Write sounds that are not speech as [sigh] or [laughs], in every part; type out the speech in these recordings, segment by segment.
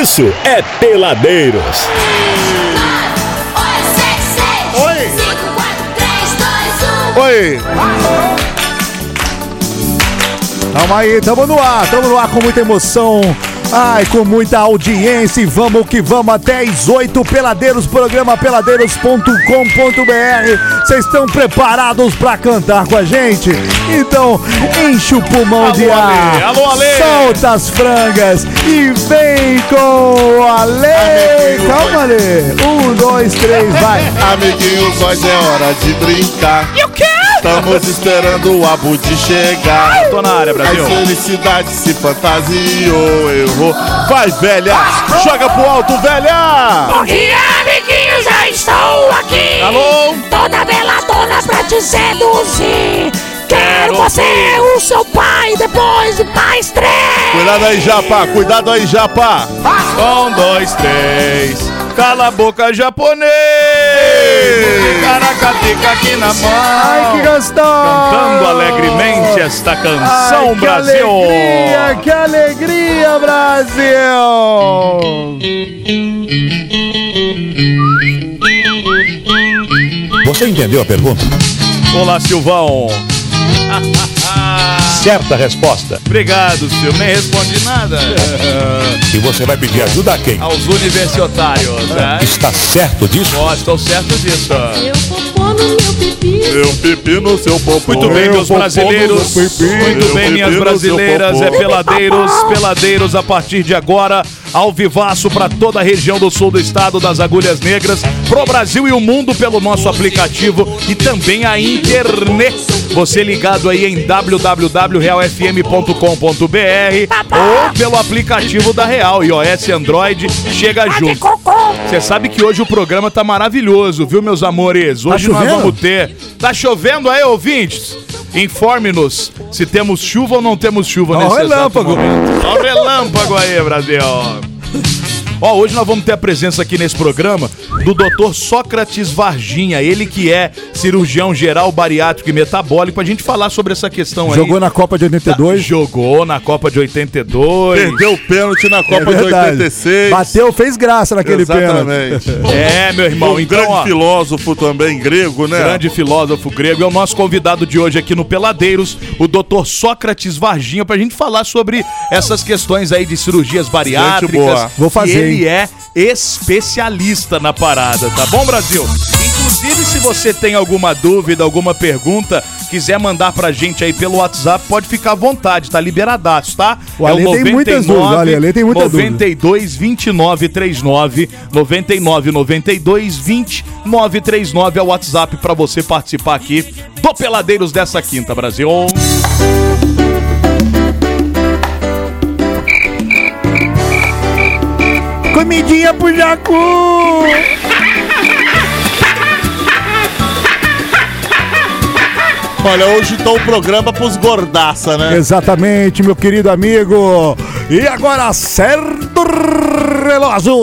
isso é Peladeiros. Oi. Oi. Tamo aí, tamo no ar, tamo no ar com muita emoção. Ai, com muita audiência e vamos que vamos até as 8 Peladeiros, programa peladeiros.com.br. Vocês estão preparados pra cantar com a gente? Então, enche o pulmão Alô, de ar. Ale, alô, Ale. Solta as frangas e vem com o Ale. Calma, Ale. Um, dois, três, vai. Amiguinhos, nós é hora de brincar. E o quê? Estamos esperando o Abudi chegar. Tô na área, Brasil. A felicidade se fantasiou, errou. Vai, velha! Joga pro alto, velha! Bom dia, amiguinhos, já estou aqui. Alô? Toda beladona pra te seduzir. Quero você, o seu pai, depois de mais três. Cuidado aí, Japa! Cuidado aí, Japa! Um, dois, três. Cala a boca, japonês! Caracateca aqui na mão. Ai, que gostoso. Cantando alegremente esta canção, Ai, que Brasil. alegria, que alegria, Brasil! Você entendeu a pergunta? Olá, Silvão. [laughs] Certa resposta. Obrigado, Silvio. Nem respondi nada. [laughs] E você vai pedir ajuda a quem? Aos universitários, né? Está certo disso? Ó, estou certo disso. Eu popô no meu pipi. Eu pipi no seu popô. Muito bem, Eu meus brasileiros. Muito bem, minhas brasileiras. É peladeiros, peladeiros a partir de agora. Ao vivaço para toda a região do sul do estado das Agulhas Negras, pro Brasil e o mundo pelo nosso aplicativo e também a internet. Você ligado aí em www.realfm.com.br ou pelo aplicativo da Real, iOS Android, chega junto. Você sabe que hoje o programa tá maravilhoso, viu, meus amores? Hoje nós chovendo? vamos ter. Tá chovendo aí, ouvintes? Informe-nos se temos chuva ou não temos chuva Ó, nesse o relâmpago. Ó o relâmpago aí, Brasil. Ó, hoje nós vamos ter a presença aqui nesse programa do Dr. Sócrates Varginha, ele que é cirurgião geral, bariátrico e metabólico, pra gente falar sobre essa questão aí. Jogou na Copa de 82. Jogou na Copa de 82. Perdeu o pênalti na É Copa de verdade. 86. Bateu, fez graça naquele pênalti. Exatamente. É, meu irmão. Um então, grande ó, filósofo também, grego, né? Grande filósofo grego. É o nosso convidado de hoje aqui no Peladeiros, o Dr. Sócrates Varginha, pra gente falar sobre essas questões aí de cirurgias bariátricas. boa. Vou fazer, ele é especialista na parada, tá bom, Brasil? Inclusive, se você tem alguma dúvida, alguma pergunta, quiser mandar pra gente aí pelo WhatsApp, pode ficar à vontade, tá liberadaço, tá? O Ale tem muitas dúvidas, o Ale, tem muita dúvida. 92 29 39 99 92 20 939 é o WhatsApp pra você participar aqui do Peladeiros dessa quinta, Brasil. Comidinha pro Jacu! Olha, hoje então o programa pros gordaça, né? Exatamente, meu querido amigo. E agora, certo relógio.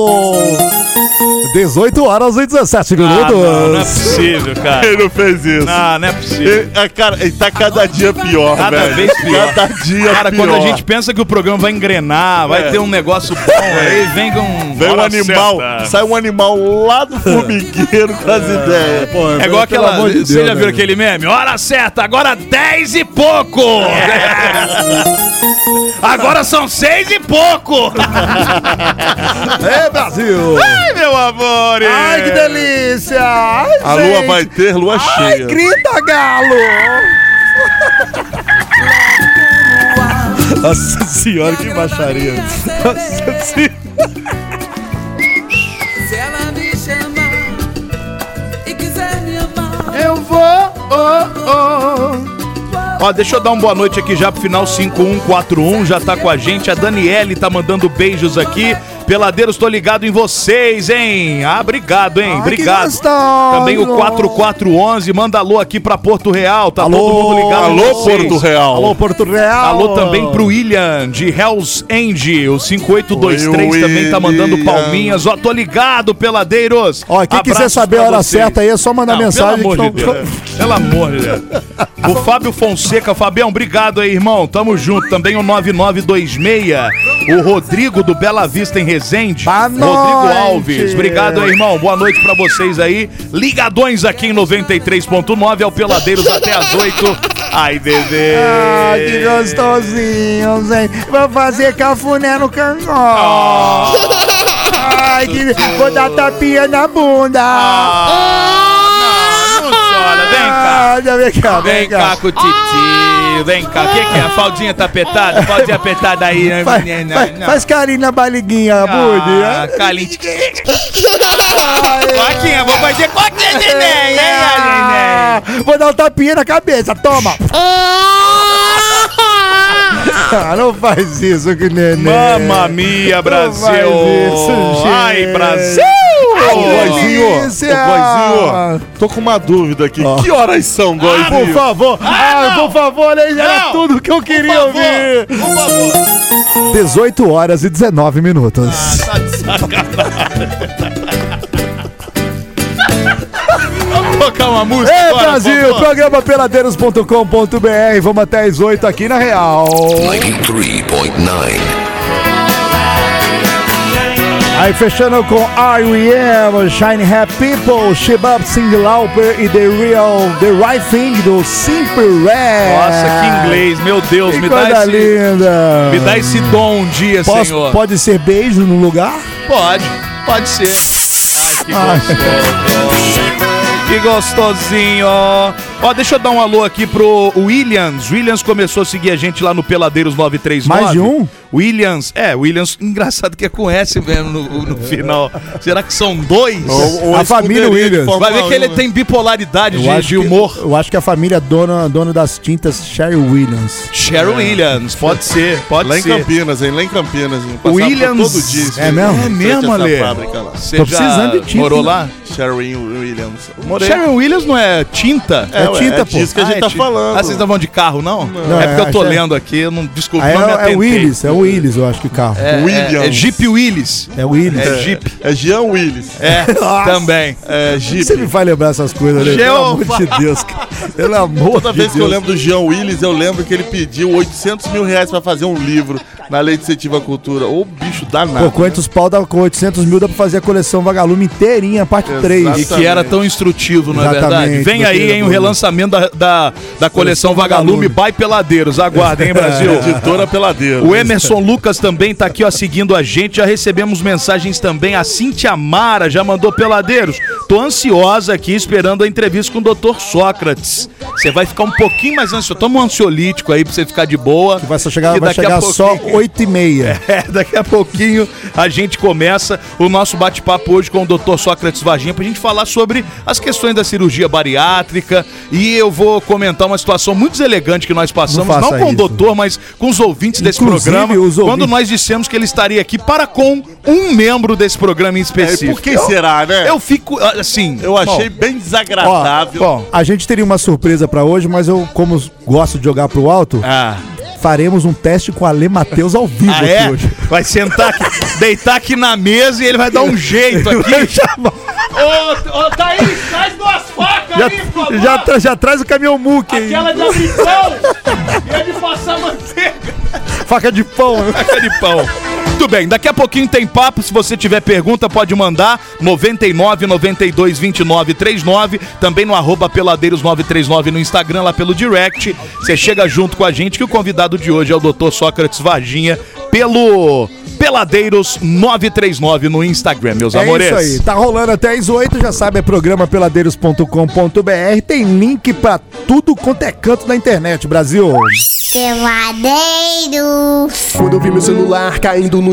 18 horas e 17 Ah, não, não é minutos. possível, cara. Ele não fez isso. Não, não é possível. Ele, é, cara, ele tá cada dia pior, Cada velho. vez pior. Cada dia Cara, pior. quando a gente pensa que o programa vai engrenar, vai É. ter um negócio bom, aí vem com. Vem um animal, certa. sai um animal lá do formigueiro com as ideias. Pô, É igual aquela. de você Deus, já viu aquele meme? Hora certa, agora 10 e pouco! [laughs] agora são 6 e pouco! [laughs] É, Brasil! Ai, meu amor! Ai, que delícia! Ai, A lua vai ter lua Ai, cheia. grita, galo! Nossa senhora, que baixaria! Nossa senhora! Ó, deixa eu dar uma boa noite aqui já pro final 5141, já tá com a gente. A Daniele tá mandando beijos aqui. Peladeiros, tô ligado em vocês, hein? Ah, obrigado, hein? Obrigado. Também o 4411, manda alô aqui pra Porto Real, tá Alô, todo mundo ligado alô. Porto Real. Alô, Porto Real! Alô também pro William, de Hells Angel, 5823 Oi, também tá mandando palminhas. Ó, tô ligado, peladeiros. Ó, quem quiser Abraços saber a hora certa aí, é só mandar Não, mensagem. Pelo amor de não- Deus. Pelo amor de Deus. O Fábio Fonseca, Fabião, obrigado aí, irmão. Tamo junto. Também o 9926 O Rodrigo do Bela Vista em Resende. Boa Rodrigo noite. Alves. Obrigado aí, irmão. Boa noite pra vocês aí. Ligadões aqui em 93.9 ao Peladeiros até às 8. Ai, bebê. Ah, que gostosinho, Zé. Vou fazer cafuné no cangote. Ai, que... Vou dar tapinha na bunda. Ah, não, não chora. Vem cá. Ah, vem cá, Vem cá com o titio, vem cá. O que, que é? A faldinha tá apertada? Faldinha apertada aí, né, Faz, menina? faz, Não. faz carinho na barriguinha, Ah, Budi. calinho. Coquinha, vou fazer coquinha, neném, Ah? Vou dar um tapinha na cabeça, toma. Ah, não faz isso que neném. Mamma mia, Brasil! isso, Ai. Brasil! Ô, Goizinho, ô, delícia. Goizinho, tô com uma dúvida aqui. Que horas são, Por Goizinho? favor, ah, por favor, aí era tudo que eu queria Por ouvir. favor, por favor. 18 horas e 19 minutos. Tá de sacanagem. Tocar uma música Ei, agora, Brasil, programa peladeiros.com.br. Vamos até as 8 aqui na Real. 93.9. Aí fechando com R.E.M., Shine Happy People, Shebab Sing Lauper e The Real, The Right Thing do Simple Red. Nossa, que inglês, meu Deus, Que me dá, esse, linda. me dá esse dom um dia, Posso- Senhor. Pode ser beijo no lugar? Pode, pode ser. Ai, que gostoso. Que gostosinho. Ó, deixa eu dar um alô aqui pro Williams. Williams começou a seguir a gente lá no Peladeiros 939. Mais de um? Williams, é, Williams, [laughs] engraçado que é com S mesmo no, no final. Será que são dois? Ou- ou A família de Williams. Vai ver que ele 1, né? tem bipolaridade de, de que, humor. eu acho que a família dona, dona das tintas Sherry Williams. Sharon Williams, pode ser, pode Lá em ser. Campinas, hein? Lá em Campinas. hein? Williams- Todo dia, É mesmo? É Em mesmo, Ale? lá. Você Tô precisando de tinta, morou lá? Sherwin Williams. Morei. Sharon Williams não é tinta? É ué, tinta, é pô. disso que a gente Ah, é tá tinta. falando. Ah, vocês estão falando de carro, não? Não, é porque é, eu tô é- lendo aqui, eu não desculpa, Aí não me é, é. Willis, é Willis, eu acho que o carro. É, Williams. É, é Jeep Willis. É Willis. É Jeep. É Jean Willis. É, [laughs] também. É Jeep. Você me faz lembrar essas coisas, né? Pelo amor de Deus, cara. Pelo amor Toda de vez que eu Deus. lembro do Jean Willis, eu lembro que ele pediu 800 mil reais pra fazer um livro na Lei de Incentivo à Cultura. Ô, bicho danado. Pô, quantos pau dá com 800 mil dá pra fazer a coleção Vagalume inteirinha, parte 3. E que era tão instrutivo, não é Exatamente, verdade? Vem aí, hein, o Bruno. Relançamento da, da, da coleção Vagalume by Peladeiros. Aguardem, hein, Brasil? [laughs] Editora Peladeiro. O Emerson Lucas também tá aqui, ó, seguindo a gente. Já recebemos mensagens também. A Cintia Mara já mandou peladeiros. Tô ansiosa aqui esperando a entrevista com o Dr. Sócrates. Você vai ficar um pouquinho mais ansioso. Toma um ansiolítico aí pra você ficar de boa. Vai só chegar, Que vai chegar só pouquinho- 8 e meia. [laughs] É, daqui a pouquinho a gente começa o nosso bate-papo hoje com o Dr. Sócrates Varginha pra gente falar sobre as questões da cirurgia bariátrica e eu vou comentar uma situação muito deselegante que nós passamos, Não não, com o isso. doutor, mas com os ouvintes desse Inclusive, programa, os quando ouvintes. nós dissemos que ele estaria aqui para com um membro desse programa em É, específico. por que será, né? Eu fico, assim... Eu achei bem Ó, desagradável. bom, a gente teria uma surpresa pra hoje, mas eu, como gosto de jogar pro alto, Ah, faremos um teste com a Ale Matheus ao vivo [laughs] ah aqui é? hoje. Vai sentar aqui, deitar aqui na mesa e ele vai dar um [laughs] jeito aqui. Ô, ô, Thaís, traz duas facas Já, aí, por favor. já, tra- já traz o caminhão muque aí. Aquela de abrir pão e a de passar manteiga. Faca de pão. Faca de pão. Muito bem, daqui a pouquinho tem papo. Se você tiver pergunta, pode mandar 99 92 29 39. Também no arroba peladeiros 939 no Instagram, lá pelo direct. Você chega junto com a gente que o convidado de hoje é o Dr. Sócrates Varginha pelo Peladeiros 939 no Instagram, meus É amores. isso aí, tá rolando até as 8, já sabe, é programa peladeiros.com.br, tem link pra tudo quanto é canto da internet, Brasil. Peladeiros. Quando eu vi meu celular caindo no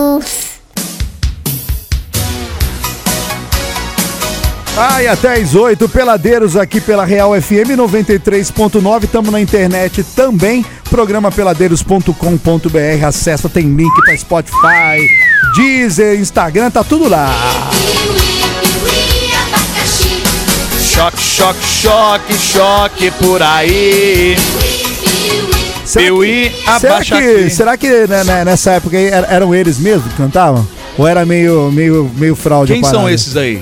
Ai, até às 8, peladeiros aqui pela Real FM 93.9. Estamos na internet também. Programa peladeiros.com.br. Acessa, tem link para Spotify, Deezer, Instagram, tá tudo lá. Choque, choque, choque, choque por aí. Piuí, que, será abaixa que, aqui. será que né, né, nessa época aí er- eram eles mesmos que cantavam? Ou era meio, meio, meio fraude? a Quem são parada? esses aí?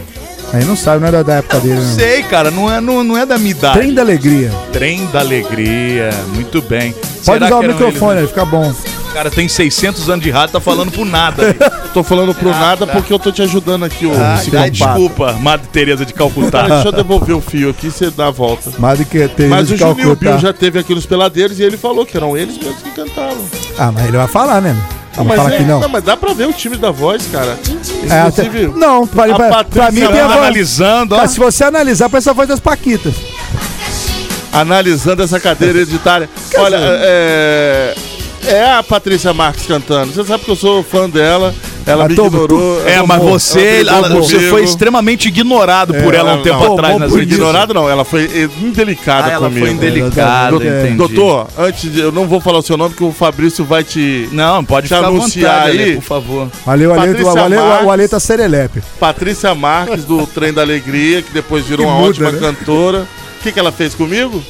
Aí não sabe, não era da época dele. Não. Sei, cara, não é, não, não é da minha idade. Trem da Alegria. Trem da Alegria, muito bem. Pode usar o microfone, eles, aí fica bom. O cara tem 600 anos de rádio, tá falando por nada. [laughs] aí. Tô falando pro Ah, nada tá. porque eu tô te ajudando aqui, ô Ah, ai, desculpa, Madre Teresa de Calcutá. Cara, deixa eu devolver o fio aqui e você dá a volta. Mais do que ter Mas de o Juninho Calcutá. Bill já teve aqui nos peladeiros e ele falou que eram eles mesmos que cantavam. Ah, mas ele vai falar, né? Não, mas, fala é- que não. mas dá pra ver o time da voz, cara. É, até- não, pra, pra, pra mim tem a voz. analisando, ó. Cara, se você analisar, parece a voz das Paquitas. analisando essa cadeira [laughs] hereditária. Olha, é, é a Patrícia Marques cantando. Você sabe que eu sou fã dela. Ela Mas me tô- ignorou. É, mas você, ela ela- você foi extremamente ignorado por ela um Não, tempo não. atrás nas ignorado não, ela foi indelicada Ah, ela comigo. foi indelicada, Doutor, entendi. Doutor, antes de, eu não vou falar o seu nome que o Fabrício vai te Não, pode te anunciar vontade, aí. Ale, por favor. Valeu, Ale, Patrícia o Ale, Marques. o Ale tá serelepe. Patrícia Marques do Trem da Alegria, que depois virou Que uma muda, ótima né? cantora. O que, que ela fez comigo?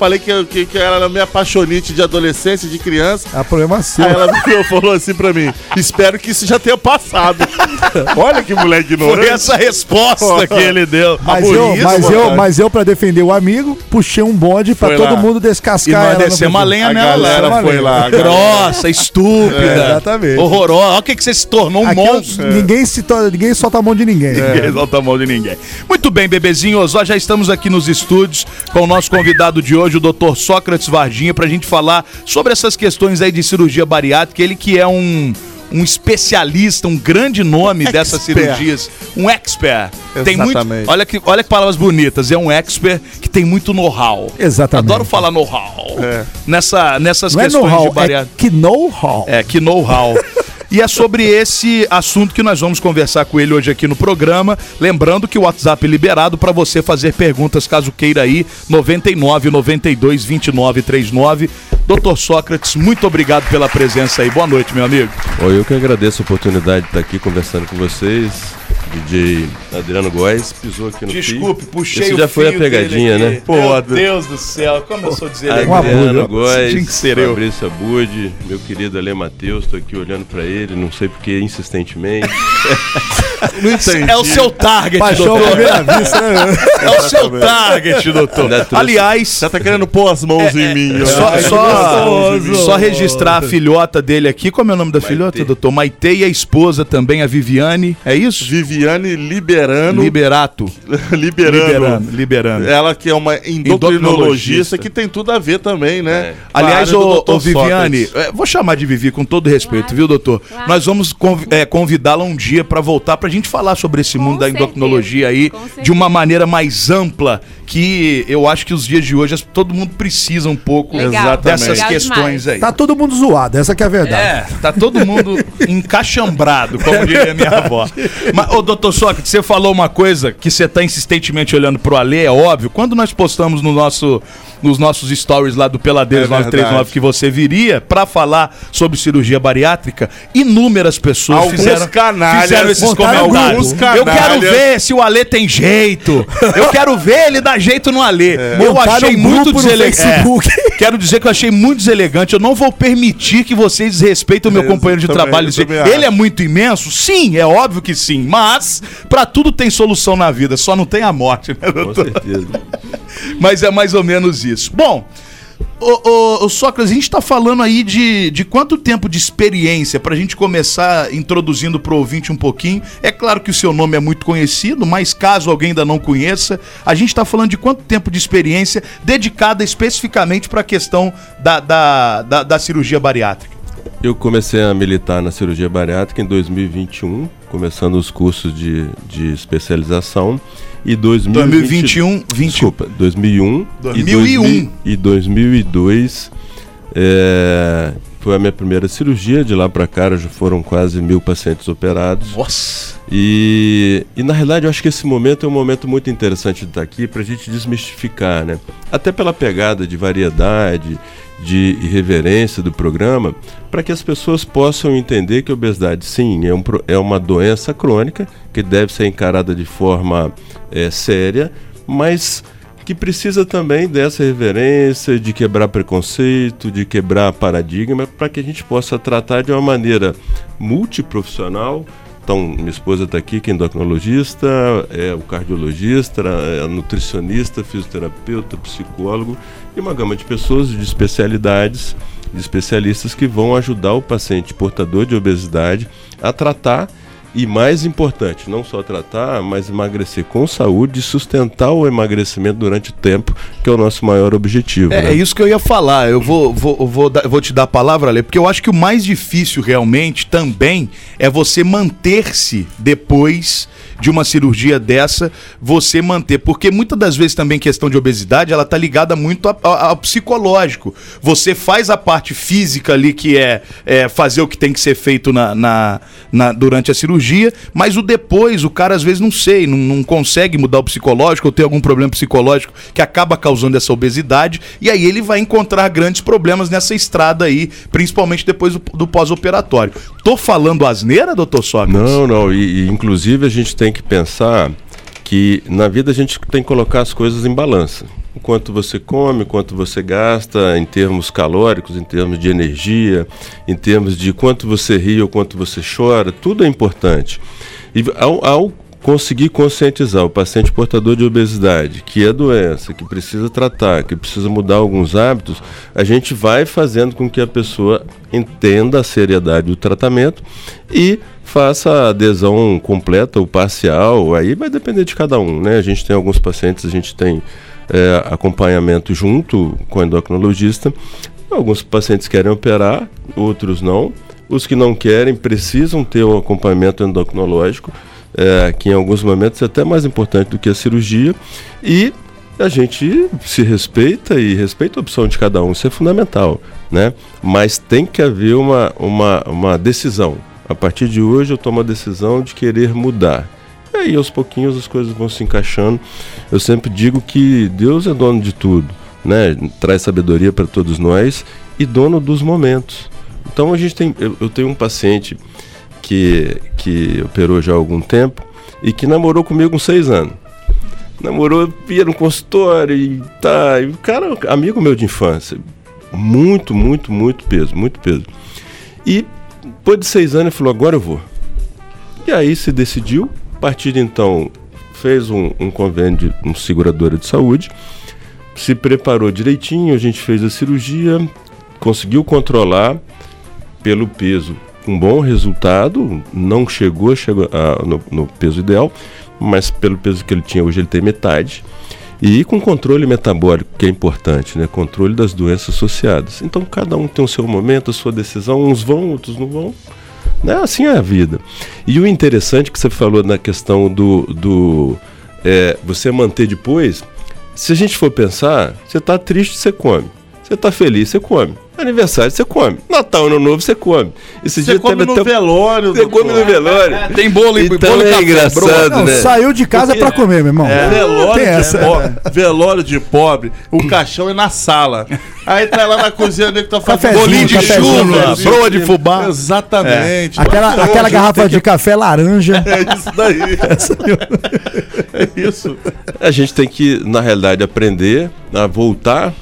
Falei que, que, que ela era minha apaixonite de adolescência, de criança. É problema seu. Aí ela virou e falou assim pra mim: Espero que isso já tenha passado. [laughs] Olha que moleque ignorante. Foi essa resposta que ele deu. [laughs] Mas por eu, isso, mas, eu, mas eu, pra defender o amigo, puxei um bonde pra Foi todo lá. mundo E descascar nós ela. no descemos a perfil. lenha A nela. galera lá. foi lá, a galera. Grossa, [laughs] estúpida. É, exatamente. Horrorosa. Olha o que, que você se tornou um Aqui eu- monstro. ninguém, se to- ninguém solta a mão de ninguém. Ninguém solta a mão de ninguém. Muito bem, bebezinhos. Nós já estamos aqui nos estúdios com o nosso convidado de hoje, o Dr. Sócrates Varginha, pra gente falar sobre essas questões aí de cirurgia bariátrica. Ele que é um. Um especialista, um grande nome dessas Expert. cirurgias, um expert. Tem muito, Exatamente. olha que, olha que palavras bonitas. É um expert que tem muito know-how. Exatamente. Adoro falar know-how. É. Nessa, nessas Não é questões de know-how, é bariátrica. que know-how. É, que know-how. [laughs] E é sobre esse assunto que nós vamos conversar com ele hoje aqui no programa. Lembrando que o WhatsApp é liberado para você fazer perguntas caso queira aí, 99 92 29 39. Doutor Sócrates, muito obrigado pela presença aí. Boa noite, meu amigo. Oi, eu que agradeço a oportunidade de estar aqui conversando com vocês. DJ Adriano Góes pisou aqui no Desculpe, fio. puxei Esse o já foi a pegadinha, né? aqui. Meu Deus do céu, como eu sou deselegante. Adriano Góes, Tinha que ser eu. Fabrício Abud, meu querido Ale Matheus, tô aqui olhando pra ele, não sei porque insistentemente. Não [laughs] entendi. É o seu target, Paixão doutor. vista, né? É o seu target, doutor. Aliás, Já tá querendo pôr as mãos em mim. ó. Só, Ai, só, só registrar a filhota dele aqui. Como é o nome da filhota, doutor? Maite e a esposa também, a Viviane. É isso? Viviane Liberano. Liberato. [laughs] Liberano. Liberando. Liberando. Ela que é uma endocrinologista Endocrinologista. que tem tudo a ver também, né? É. A Aliás, ô, ô, Viviane, Sócrates. é, vou chamar de Vivi com todo respeito, viu, doutor? Nós vamos conv- é, convidá-la um dia para voltar pra gente falar sobre esse mundo da certeza, endocrinologia aí com de uma maneira mais ampla que eu acho que os dias de hoje todo mundo precisa um pouco Legal, dessas legal questões demais. aí. Tá todo mundo zoado, essa que é a verdade. É, tá todo mundo [laughs] encaixambrado, como diria minha avó. [laughs] Mas, ô, doutor Sócrates, você falou uma coisa que você tá insistentemente olhando pro Alê, é óbvio. Quando nós postamos no nosso, nos nossos stories lá do Peladeiros É 939 verdade. que você viria pra falar sobre cirurgia bariátrica, inúmeras pessoas Alguns fizeram, canalhas fizeram esses comentários. Eu quero ver se o Alê tem jeito. Eu quero ver ele dar jeito no Alê. Eu Montaram achei um muito deselegante. Quero dizer que eu achei muito deselegante. Eu não vou permitir que vocês desrespeitem o meu Eu companheiro de também- trabalho. Ele é muito imenso? Sim, é óbvio que sim. Mas, pra tudo tem solução na vida, só não tem a morte, né, Com doutor? certeza. [laughs] Mas é mais ou menos isso. Bom, Ô, ô, ô, Sócrates, a gente tá falando aí de, de quanto tempo de experiência pra gente começar introduzindo pro ouvinte um pouquinho. É claro que o seu nome é muito conhecido, mas caso alguém ainda não conheça, a gente tá falando de quanto tempo de experiência dedicada especificamente pra questão da, da, da, da cirurgia bariátrica. Eu comecei a militar na cirurgia bariátrica em 2021, começando os cursos de, de especialização. E 2020, 2021, 20. Desculpa, 2001, 2001. E, 2000 e 2002 é, foi a minha primeira cirurgia. De lá para cá já foram quase mil pacientes operados. Nossa! E, e na realidade eu acho que esse momento é um momento muito interessante de estar aqui para a gente desmistificar, né? Até pela pegada de variedade, de irreverência do programa, para que as pessoas possam entender que a obesidade, sim, é, um, é uma doença crônica que deve ser encarada de forma eh, séria, mas que precisa também dessa reverência, de quebrar preconceito, de quebrar paradigma, para que a gente possa tratar de uma maneira multiprofissional. Então, minha esposa está aqui, que é endocrinologista, é o cardiologista, é nutricionista, fisioterapeuta, psicólogo e uma gama de pessoas de especialidades, de especialistas que vão ajudar o paciente portador de obesidade a tratar e mais importante, não só tratar, mas emagrecer com saúde e sustentar o emagrecimento durante o tempo, que é o nosso maior objetivo. É, né? é isso que eu ia falar. Eu vou, vou, vou, vou te dar a palavra, Ale, porque eu acho que o mais difícil realmente também é você manter-se depois de uma cirurgia dessa, você manter. Porque muitas das vezes também questão de obesidade, ela tá ligada muito ao psicológico. Você faz a parte física ali, que é, é fazer o que tem que ser feito na, na- na- durante a cirurgia, mas o depois, o cara às vezes não sei, não, não consegue mudar o psicológico, ou tem algum problema psicológico que acaba causando essa obesidade, e aí ele vai encontrar grandes problemas nessa estrada aí, principalmente depois do, do pós-operatório. Tô falando asneira, doutor Sócrates? Não, não, e, e, inclusive a gente tem que pensar que na vida a gente tem que colocar as coisas em balança. O quanto você come, o quanto você gasta em termos calóricos, em termos de energia, em termos de quanto você ri ou quanto você chora, tudo é importante. E ao, ao conseguir conscientizar o paciente portador de obesidade, que é doença, que precisa tratar, que precisa mudar alguns hábitos, a gente vai fazendo com que a pessoa entenda a seriedade do tratamento e faça a adesão completa ou parcial, aí vai depender de cada um, né? A gente tem alguns pacientes, a gente tem é, acompanhamento junto com o endocrinologista, alguns pacientes querem operar, outros não. Os que não querem precisam ter um acompanhamento endocrinológico, é, que em alguns momentos é até mais importante do que a cirurgia, e a gente se respeita e respeita a opção de cada um, isso é fundamental, né? Mas tem que haver uma, uma, uma decisão. A partir de hoje eu tomo a decisão de querer mudar. E aí aos pouquinhos as coisas vão se encaixando. Eu sempre digo que Deus é dono de tudo, né? Traz sabedoria para todos nós e dono dos momentos. Então a gente tem, eu, eu tenho um paciente que, que operou já há algum tempo e que namorou comigo uns seis anos. Namorou, ia no consultório e tá. E o cara, é amigo meu de infância. Muito, muito, muito peso, muito peso. E depois de seis anos ele falou, agora eu vou. E aí se decidiu, a partir de então fez um, um convênio de um seguradora de saúde, se preparou direitinho, a gente fez a cirurgia, conseguiu controlar pelo peso um bom resultado, não chegou, chegou a, no, no peso ideal, mas pelo peso que ele tinha hoje ele tem metade. E com controle metabólico, que é importante, né? Controle das doenças associadas. Então cada um tem o seu momento, a sua decisão, uns vão, outros não vão. Né? Assim é a vida. E o interessante que você falou na questão do, do é, você manter depois, se a gente for pensar, você está triste, você come. Você está feliz, você come. Aniversário, você come. Natal, Ano Novo, você come. Esse Você dia come no até- velório. Você come no velório. Tem bolo e Então bolo é café, engraçado, Não, né? saiu de casa pra comer, meu irmão. É, velório, Tem de essa. pobre, velório de pobre, o caixão é na sala. Aí tá lá na cozinha dele que tá fazendo Bolinho de chuva, broa de fubá. Exatamente. Aquela, Mas, aquela hoje garrafa de café laranja. que- É isso daí. É isso. A gente tem que, na realidade, aprender a voltar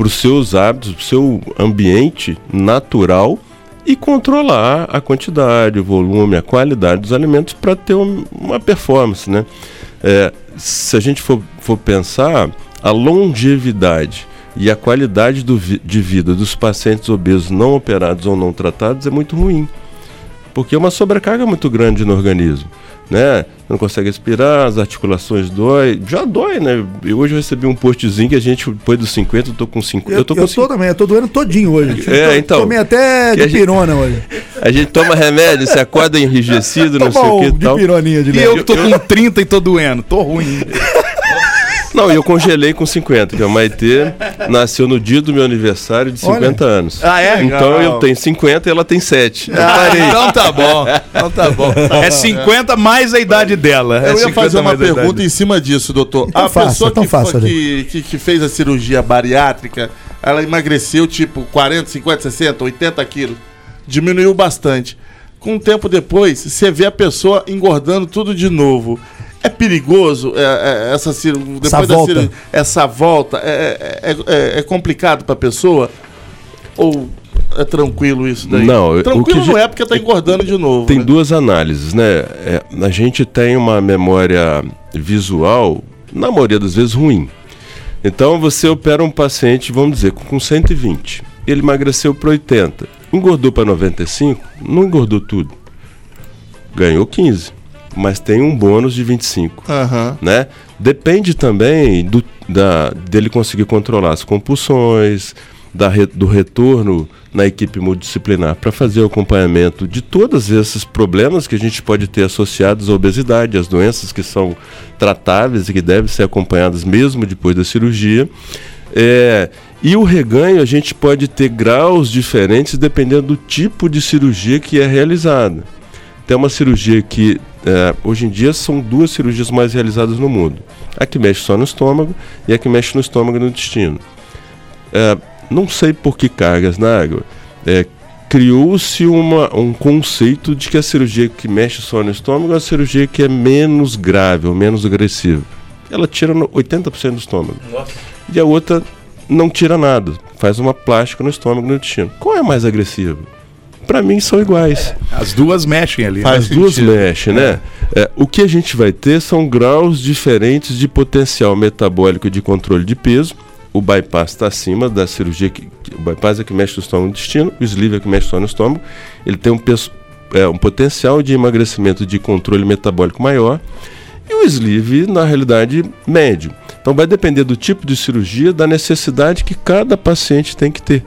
para os seus hábitos, para o seu ambiente natural e controlar a quantidade, o volume, a qualidade dos alimentos para ter um- uma performance, né? É, se a gente for, for pensar, a longevidade E a qualidade do de vida dos pacientes obesos não operados ou não tratados é muito ruim. Porque é uma sobrecarga muito grande no organismo. Né? Não consegue respirar, as articulações dói. Já dói, né? Eu hoje eu recebi um postzinho que a gente, depois dos 50, eu tô com 50. Eu, Eu, tô eu com tô também, eu tô doendo todinho hoje. É, Tô- então. Tomei até de gente- pirona hoje. [laughs] A gente toma remédio, se acorda enrijecido, [laughs] não sei o que de tal. pironinha de E eu que tô com 30 e tô doendo. Tô ruim. [laughs] Não, e eu congelei com 50, que a Maitê nasceu no dia do meu aniversário de 50 anos. Ah, é? Então Legal. eu tenho 50 e ela tem 7. Eu Ah, parei. então tá bom. Então tá bom. É 50 mais a idade dela. É Eu ia 50 fazer uma pergunta em cima disso, doutor. Então a faça, pessoa então que, faça, fa- que, que, que fez a cirurgia bariátrica, ela emagreceu tipo 40, 50, 60, 80 quilos. Diminuiu bastante. Com um tempo depois, você vê a pessoa engordando tudo de novo. É perigoso é, é, essa depois Essa volta. cirurgia, essa volta? É, é, é, é complicado para a pessoa? Ou é tranquilo isso daí? Não, tranquilo não é porque tá engordando de novo. Tem né? duas análises, né? É, a gente tem uma memória visual, na maioria das vezes, ruim. Então você opera um paciente, vamos dizer, com 120. Ele emagreceu para 80. Engordou para 95, não engordou tudo. Ganhou 15. Mas tem um bônus de 25 Aham. né? Depende também do, da, dele conseguir controlar as compulsões, da do retorno na equipe multidisciplinar para fazer o acompanhamento de todos esses problemas que a gente pode ter associados à obesidade, às doenças que são tratáveis e que devem ser acompanhadas mesmo depois da cirurgia. É, e o reganho a gente pode ter graus diferentes dependendo do tipo de cirurgia que é realizada. Tem uma cirurgia que é, hoje em dia são duas cirurgias mais realizadas no mundo. A que mexe só no estômago e a que mexe no estômago e no intestino. É, não sei por que cargas na água. é, Criou-se um conceito de que a cirurgia que mexe só no estômago é a cirurgia que é menos grave ou menos agressiva. Ela tira no- 80% do estômago. E a outra não tira nada. Faz uma plástica no estômago e no intestino. Qual é a mais agressiva? Para mim são iguais. As duas mexem ali. As duas sentido. mexem, né? É, o que a gente vai ter são graus diferentes de potencial metabólico e de controle de peso. O bypass está acima da cirurgia. Que, que- o bypass é que mexe no estômago e no intestino, o sleeve é que mexe só no estômago. Ele tem um, peso- é, um potencial de emagrecimento de controle metabólico maior. E o sleeve, na realidade, médio. Então vai depender do tipo de cirurgia, da necessidade que cada paciente tem que ter.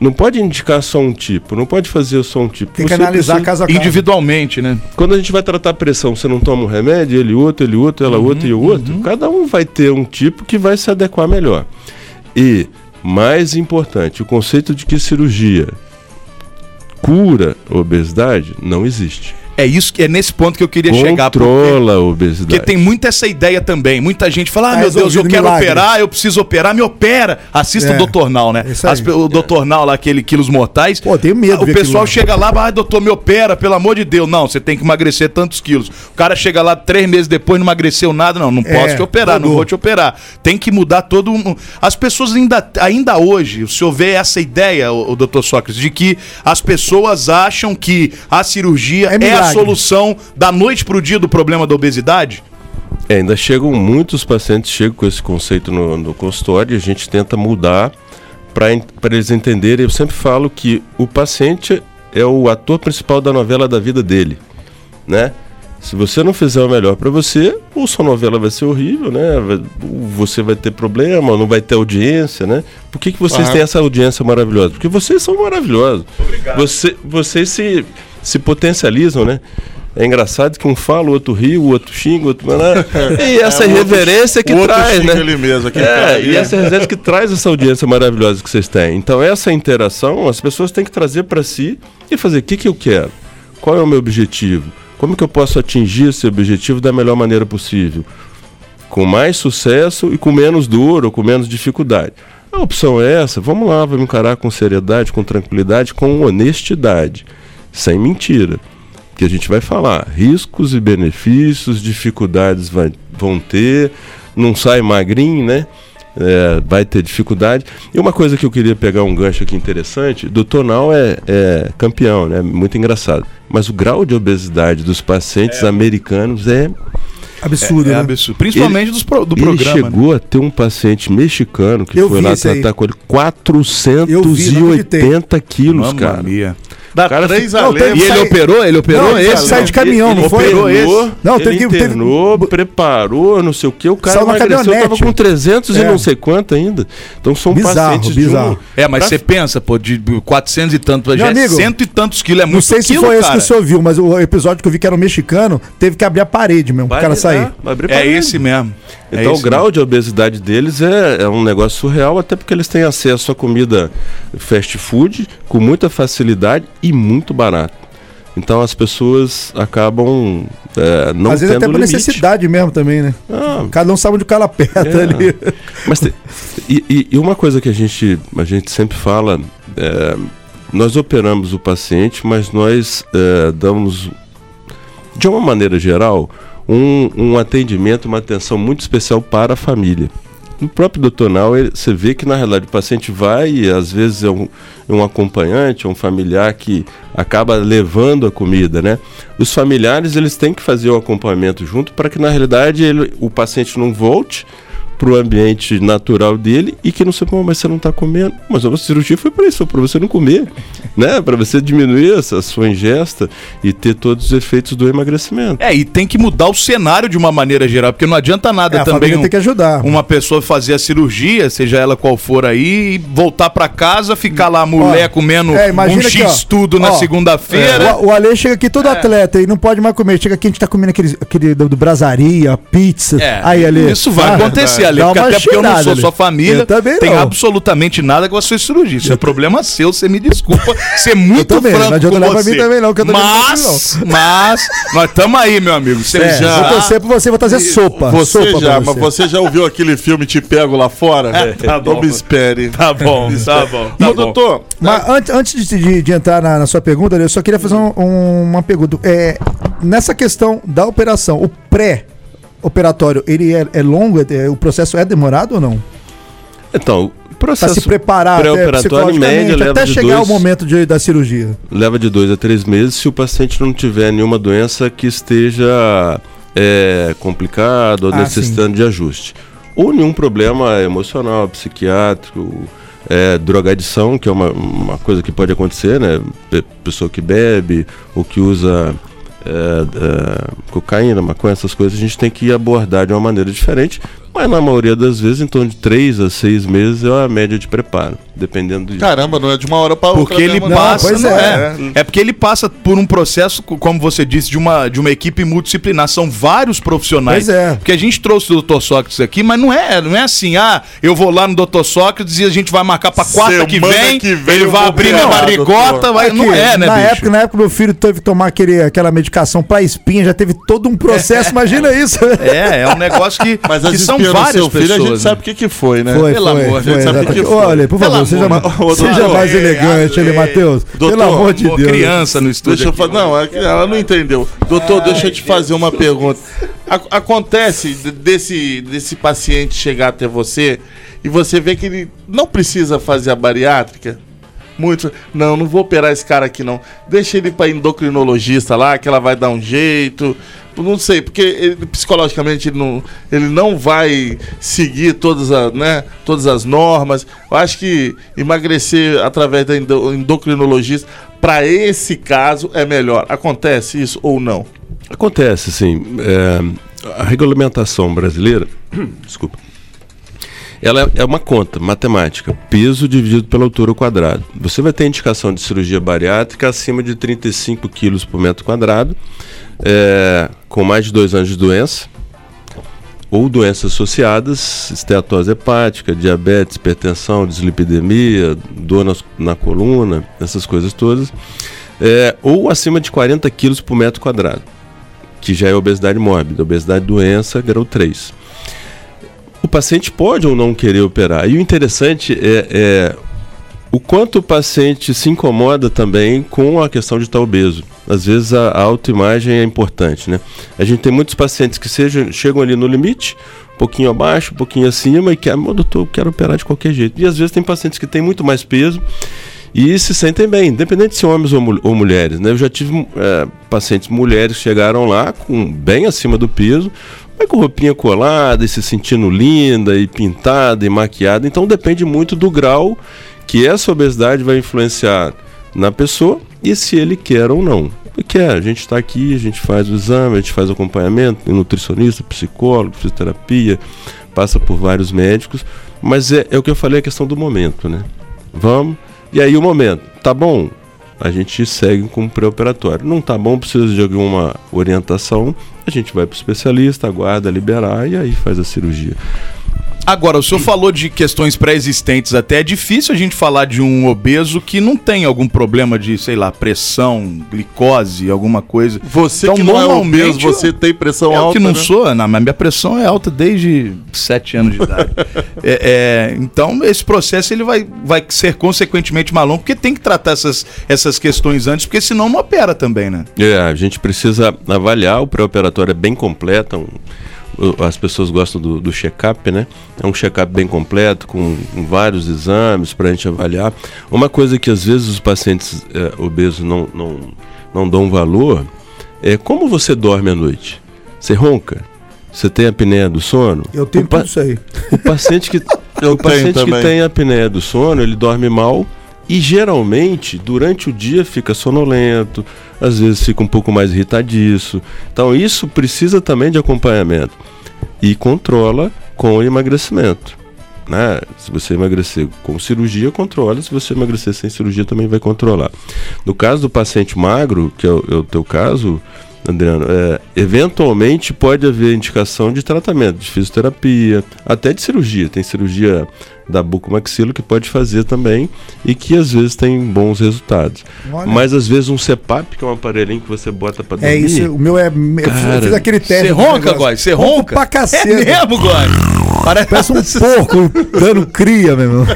Não pode indicar só um tipo, não pode fazer só um tipo. Tem que Você analisar precisa- caso a caso. Individualmente, né? quando a gente vai tratar a pressão, você não toma um remédio, ele outro, ele outro, ela outro e o outro. Cada um vai ter um tipo que vai se adequar melhor. E, mais importante, o conceito de que cirurgia cura a obesidade não existe. É isso que é nesse ponto que eu queria chegar. porque- Controla a obesidade. Porque tem muita essa ideia também. Muita gente fala: ah, Tá meu Deus, eu quero milagre. operar, eu preciso operar, me opera. Assista É, o Doutor Nal, né? As o Doutor Nal lá, aquele Quilos Mortais. Pô, tenho medo Ah, O ver pessoal chega lá, ah, doutor, me opera, pelo amor de Deus. Não, você tem que emagrecer tantos quilos. O cara chega lá três meses depois, não emagreceu nada. Não, não É, posso te operar, não vou te operar. Tem que mudar todo um. As pessoas ainda, ainda hoje, o senhor vê essa ideia, o, o doutor Sócrates, de que as pessoas acham que a cirurgia É é, a milagre. solução da noite pro dia do problema da obesidade? É, ainda chegam muitos pacientes chegam com esse conceito no, no consultório e a gente tenta mudar para eles entenderem. Eu sempre falo que o paciente é o ator principal da novela da vida dele, né? Se você não fizer o melhor para você, ou sua novela vai ser horrível, né? Você vai ter problema, não vai ter audiência, né? Por que, que vocês Aham. têm essa audiência maravilhosa? Porque vocês são maravilhosos. Você, vocês se, se potencializam, né? É engraçado que um fala, o outro ri, o outro xinga, o outro. né? [laughs] E essa É, o outro- reverência que traz, né? ele mesmo, aquele é, e essa reverência que traz essa audiência maravilhosa que vocês têm. Então, essa interação, as pessoas têm que trazer para si e fazer o que, que eu quero, qual é o meu objetivo, como que eu posso atingir esse objetivo da melhor maneira possível, com mais sucesso e com menos dor ou com menos dificuldade. A opção é essa, vamos lá, vamos encarar com seriedade, com tranquilidade, com honestidade, sem mentira. Que a gente vai falar riscos e benefícios, dificuldades vai, vão ter, não sai magrinho, né? É, vai ter dificuldade. E uma coisa que eu queria pegar um gancho aqui interessante, do Tonal é, é campeão, né? Muito engraçado. Mas o grau de obesidade dos pacientes americanos é Absurdo, é, é né? absurdo. Principalmente dos pro- do Ele programa. né? chegou a ter um paciente mexicano que Eu foi vi lá isso aí. tratar com ele Eu vi, não acreditei. 480 quilos, Mamma cara. mia. Dá cara três Não, E ele Sai- operou? Ele operou Não, ele esse? sai de caminhão, ele não foi? Operou, Não, ele teve que- teve- internou, preparou, não sei o que. O cara Saiu emagreceu, tava com 300 É. e não sei quanto ainda. Então são Bizarro, pacientes de bizarro. um... É, mas Pra- você pensa, pô, de 400 e já é amigo, cento e tantos quilos, é muito Não sei se quilo, foi esse cara. que o senhor viu, mas o episódio que eu vi que era um mexicano, teve que abrir a parede mesmo, pro Vai cara sair. É parede. esse mesmo. É Então o esse grau de obesidade deles é, é um negócio surreal, até porque eles têm acesso a comida fast food com muita facilidade e muito barato. Então as pessoas acabam é, não Às vezes tendo até por limite. necessidade mesmo também, né? Ah, Cada um sabe onde o cara aperta É. ali. Mas te- e, e- uma coisa que a gente, a gente sempre fala, é, nós operamos o paciente, mas nós é, damos, de uma maneira geral, um, um atendimento, uma atenção muito especial para a família. No próprio doutor Nau, você vê que na realidade o paciente vai e às vezes é um, é um acompanhante, é um familiar que acaba levando a comida, né? Os familiares eles têm que fazer o acompanhamento junto para que na realidade ele- o paciente não volte para o ambiente natural dele e que não sei como, mas você não está comendo. Mas a cirurgia foi para isso, foi para você não comer, [laughs] né? Para você diminuir essa sua ingesta e ter todos os efeitos do emagrecimento. É, e tem que mudar o cenário de uma maneira geral, porque não adianta nada É, também um- tem que ajudar. uma pessoa fazer a cirurgia, seja ela qual for aí, e voltar pra casa, ficar lá a mulher Ó, comendo é, um X aqui, ó. tudo na segunda-feira. O, o Ale chega aqui todo atleta e não pode mais comer. Chega aqui, a gente tá comendo aquele, aquele do, do brasaria, pizza. É, aí, Ale. isso vai ah, acontecer, Ale, porque uma até porque eu não sou Ale. sua família, Eu também tem não. absolutamente nada com a sua cirurgia. Isso é problema seu, você me desculpa ser muito também, não franco adianta com olhar pra você. mim também não, que eu também não mas, mas, nós estamos aí, meu amigo. Você É, já... Vou torcer pra você, vou trazer sopa. Você sopa já, pra mas você já ouviu aquele filme Te Pego Lá Fora? tá não bom. me espere. Tá bom, tá bom. Tá bom. doutor, Mas antes, antes de, de- de entrar na, na sua pergunta, eu só queria fazer um- um- uma pergunta. É, nessa questão da operação, o pré-operatório, ele é, é longo? É- o processo é demorado ou não? Então, Pra processo se preparar até pré-operatório média leva até chegar dois, o momento de- da cirurgia. leva de dois a três meses se o paciente não tiver nenhuma doença que esteja é, complicada ou Ah, necessitando de ajuste. Ou nenhum problema emocional, psiquiátrico, é, drogadição, que é uma, uma coisa que pode acontecer, né? Pe- Pessoa que bebe ou que usa é, é, cocaína, maconha, essas coisas, a gente tem que abordar de uma maneira diferente. Mas na maioria das vezes, em torno de três a seis meses é a média de preparo, dependendo de. caramba, não é de uma hora pra outra. Porque ele mesmo, não. passa, pois não é. é. é. porque ele passa por um processo, co- como você disse, de uma, de uma equipe multidisciplinar. São vários profissionais. Pois é. Porque a gente trouxe o Dr. Sócrates aqui, mas não é, não é assim, ah, eu vou lá no Dr. Sócrates e a gente vai marcar pra quarta que vem, que vem ele vai abrir minha operar, barrigota, vai, não Aqui, é, né, na bicho? época, na época, meu filho teve que tomar aquele, aquela medicação pra espinha, já teve todo um processo, [laughs] imagina isso. É, é um negócio que, Mas que são espinhas do várias seu filho, pessoas. a gente sabe né? o que, que foi, né? Foi, Pelo foi, amor, foi, a gente sabe o que que foi. Olha, por Pelo favor, seja, amor, ma- ô, seja doutor. mais elegante, ele, Matheus. Doutor, Pelo amor de Deus. criança no estúdio. Deixa eu aqui. falar. Não, ela não entendeu. Doutor, deixa eu te fazer uma pergunta. Acontece de- desse, desse paciente chegar até você e você vê que ele não precisa fazer a bariátrica? Muito. Não, não vou operar esse cara aqui, não. Deixa ele pra endocrinologista lá, que ela vai dar um jeito. Não sei, porque ele, psicologicamente ele não, ele não vai seguir todas, as, né, todas as normas. Eu acho que emagrecer através da endo- endocrinologista, para esse caso, é melhor. Acontece isso ou não? Acontece, sim. É, a regulamentação brasileira, [clears throat] desculpa, ela é- é uma conta matemática, peso dividido pela altura ao quadrado. Você vai ter indicação de cirurgia bariátrica acima de 35 quilos por metro quadrado, é, com mais de dois anos de doença, ou doenças associadas, esteatose hepática, diabetes, hipertensão, dislipidemia, dor na, coluna, essas coisas todas, é, ou acima de 40 quilos por metro quadrado que já é obesidade mórbida, obesidade doença, grau 3. O paciente pode ou não querer operar. E o interessante é, é o quanto o paciente se incomoda também com a questão de estar obeso. Às vezes a, autoimagem é importante, né? A gente tem muitos pacientes que sejam, chegam ali no limite, um pouquinho abaixo, um pouquinho acima, e quer, meu doutor, quero operar de qualquer jeito. E às vezes tem pacientes que têm muito mais peso e se sentem bem, independente se homens ou, mul- ou mulheres. Né? Eu já tive é, pacientes mulheres que chegaram lá com bem acima do peso, vai com roupinha colada e se sentindo linda e pintada e maquiada. Então depende muito do grau que essa obesidade vai influenciar na pessoa e se ele quer ou não. Quer, a gente está aqui, a gente faz o exame, a gente faz acompanhamento, nutricionista, psicólogo, fisioterapia, passa por vários médicos, mas é, é o que eu falei, a questão do momento, né? Vamos, e aí o momento, tá bom? A gente segue com o pré-operatório. Não tá bom, precisa de alguma orientação, a gente vai para o especialista, aguarda liberar e aí faz a cirurgia. Agora, o senhor falou de questões pré-existentes até. É difícil a gente falar de um obeso que não tem algum problema de, sei lá, pressão, glicose, alguma coisa. Você Então, que não é obeso, você tem pressão Eu alta. que não né? sou, não, mas minha pressão é alta desde 7 anos de idade. [laughs] É, é, então, esse processo ele vai, vai ser consequentemente mais longo, porque tem que tratar essas, essas questões antes, porque senão não opera também, né? É, a gente precisa avaliar, o pré-operatório é bem completo, um- as pessoas gostam do, do check-up, né? É um check-up bem completo, com, com vários exames para a gente avaliar. Uma coisa que às vezes os pacientes é, obesos não, não, não dão valor é como você dorme à noite. Você ronca? Você tem apneia do sono? Eu tenho tudo isso aí. O paciente que, [laughs] o paciente que tem apneia do sono, ele dorme mal e geralmente durante o dia fica sonolento, às vezes fica um pouco mais irritadiço. Então isso precisa também de acompanhamento e controla com o emagrecimento. Né? Se você emagrecer com cirurgia, controla. Se você emagrecer sem cirurgia, também vai controlar. No caso do paciente magro, que é o, é o teu caso, Adriano, é, eventualmente pode haver indicação de tratamento, de fisioterapia, até de cirurgia. Tem cirurgia da bucomaxilo que pode fazer também e que às vezes tem bons resultados. Olha. Mas às vezes um CPAP, que é um aparelhinho que você bota para dormir. É isso, o meu é. eu Cara, fiz aquele teste. Você ronca. Góis? Você ronca? Pra cacete. É mesmo, Góis? Parece... Parece um porco dando cria, meu irmão.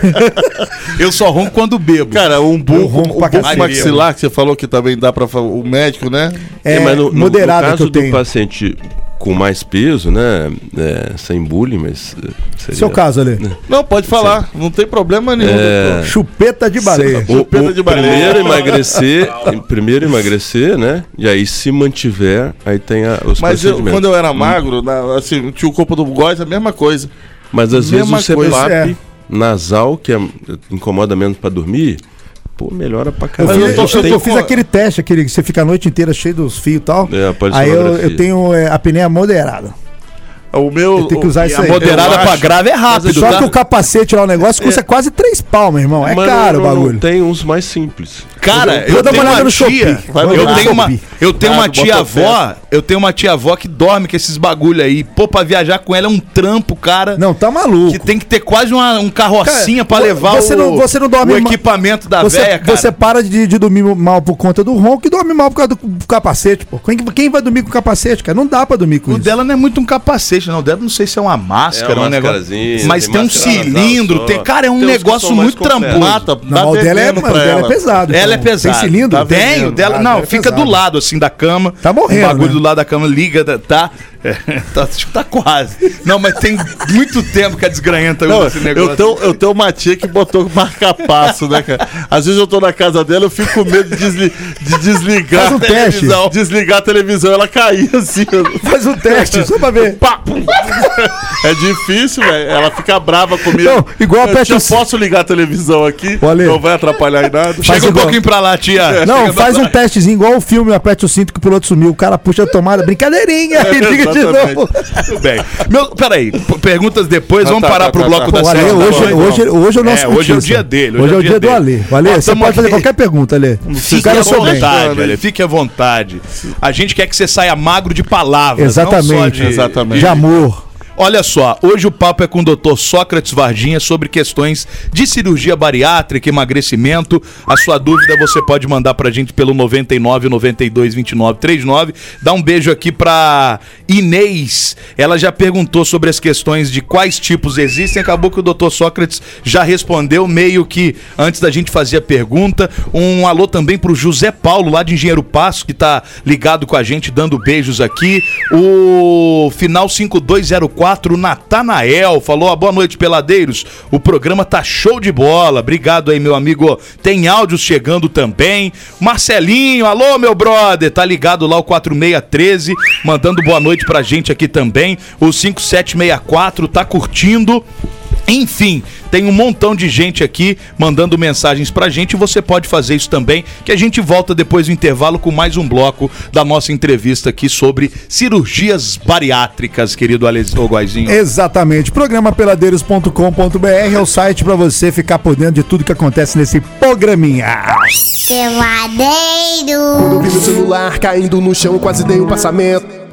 [laughs] Eu só ronco quando bebo. Cara, um Eu um cacete. maxilar que você falou que também dá para o médico, né? É, mas no, no- moderado no que caso eu do tenho. paciente com mais peso, né? é, sem bullying, mas. é, seria- Seu caso, Ale. [laughs] Não, pode falar, não tem problema nenhum. É. Chupeta de baleia. O, Chupeta o de baleia. primeiro emagrecer, em- primeiro emagrecer, né? E aí se mantiver, aí tem a, os Mas eu, quando eu era magro, na- assim, tinha o corpo do góis, a mesma coisa. Mas às vezes mesma o CPAP é. nasal, que é, incomoda menos pra dormir, pô, melhora pra caramba. eu tô- eu, eu fiz com- aquele teste, aquele que você fica a noite inteira cheio dos fios e tal. É, a Aí eu, tenho é, apneia moderada. O meu. Eu tenho que usar isso a aí. moderada Eu pra acho- grave é rápido, Só tá? que o capacete lá, o negócio, custa quase três pau, meu irmão. É Mas caro o bagulho. Tem uns mais simples. Cara, Vou eu uma tenho uma no tia, eu tenho uma, eu tenho uma Ah, tia avó, eu tenho uma tia avó que dorme com esses bagulho aí. Pô, pra viajar com ela é um trampo, cara. Não, tá maluco. Que tem que ter quase uma, um carrocinha Cara, pra levar você o, não- você não dorme o equipamento da você, véia, cara. você para de, de dormir mal por conta do ronco e dorme mal por causa do capacete, pô. Quem, quem vai dormir com capacete, cara? Não dá pra dormir com O isso. dela não é muito um capacete, não. O dela não sei se é uma máscara, É uma um negócio. Mas tem tem um cilindro, tem, cara, é um Tem negócio muito tramposo. Não, o dela, é, veneno mas o pra dela é ela. pesado. Ela é pesada. Tem cilindro? Tá Tem, o dela. Não, dela é fica do lado, assim, da cama. Tá morrendo, O bagulho né? do lado da cama liga, tá. É, [laughs] tá, acho que tá quase. Não, mas tem muito tempo que a desgranhenta Não, usa esse negócio. eu, tenho, eu tenho uma tia que botou marca-passo, né, cara? Às vezes eu tô na casa dela, eu fico com medo de, desli- de desligar Faz um a teste. televisão. Desligar a televisão, ela caía assim. ó. [laughs] Faz um teste, só pra ver. É difícil, velho. Ela fica brava comigo. Não, igual a eu, Pet Sim- posso ligar a televisão aqui? Não vai atrapalhar em nada. Faz Chega um igual. pouquinho pra lá, tia. Não, Chega faz um lá. testezinho igual o filme Aperte o Cinto que o piloto sumiu. O cara puxa a tomada, brincadeirinha, [laughs] e liga de exatamente. novo. Tudo bem. Meu, peraí, perguntas depois, Ah, vamos tá, parar tá, pro tá, bloco tá. da série. hoje, Tá hoje, hoje é o nosso É, hoje é o dia dele, Hoje, é o dia, do. Ale. Você pode fazer qualquer pergunta, Ale. Fique à vontade, Ale, fique à vontade. A gente quer que você saia magro de palavras, Exatamente. de, Exatamente. De amor. Olha só, hoje o papo é com o Dr. Sócrates Vardinha sobre questões de cirurgia bariátrica, emagrecimento. A sua dúvida você pode mandar pra gente pelo 99 92 29 39. Dá um beijo aqui pra Inês. Ela já perguntou sobre as questões de quais tipos existem. Acabou que o Dr. Sócrates já respondeu meio que antes da gente fazer a pergunta. Um alô também pro José Paulo lá de Engenheiro Passo que tá ligado com a gente dando beijos aqui. O final 5204 334, Natanael, falou, "Ah, boa noite, peladeiros, o programa tá show de bola, obrigado aí, meu amigo, tem áudios chegando também, Marcelinho, alô, meu brother, tá ligado lá o 4613, mandando boa noite pra gente aqui também, o 5764 tá curtindo, enfim, tem um montão de gente aqui mandando mensagens pra gente e você pode fazer isso também, que a gente volta depois do intervalo com mais um bloco da nossa entrevista aqui sobre cirurgias bariátricas, querido Ales... Ô, Guaizinho. Exatamente. Programa peladeiros.com.br é o site pra você ficar por dentro de tudo que acontece nesse programinha. Quando eu vi meu celular caindo no chão, quase dei um passamento.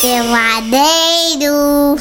Peladeiros.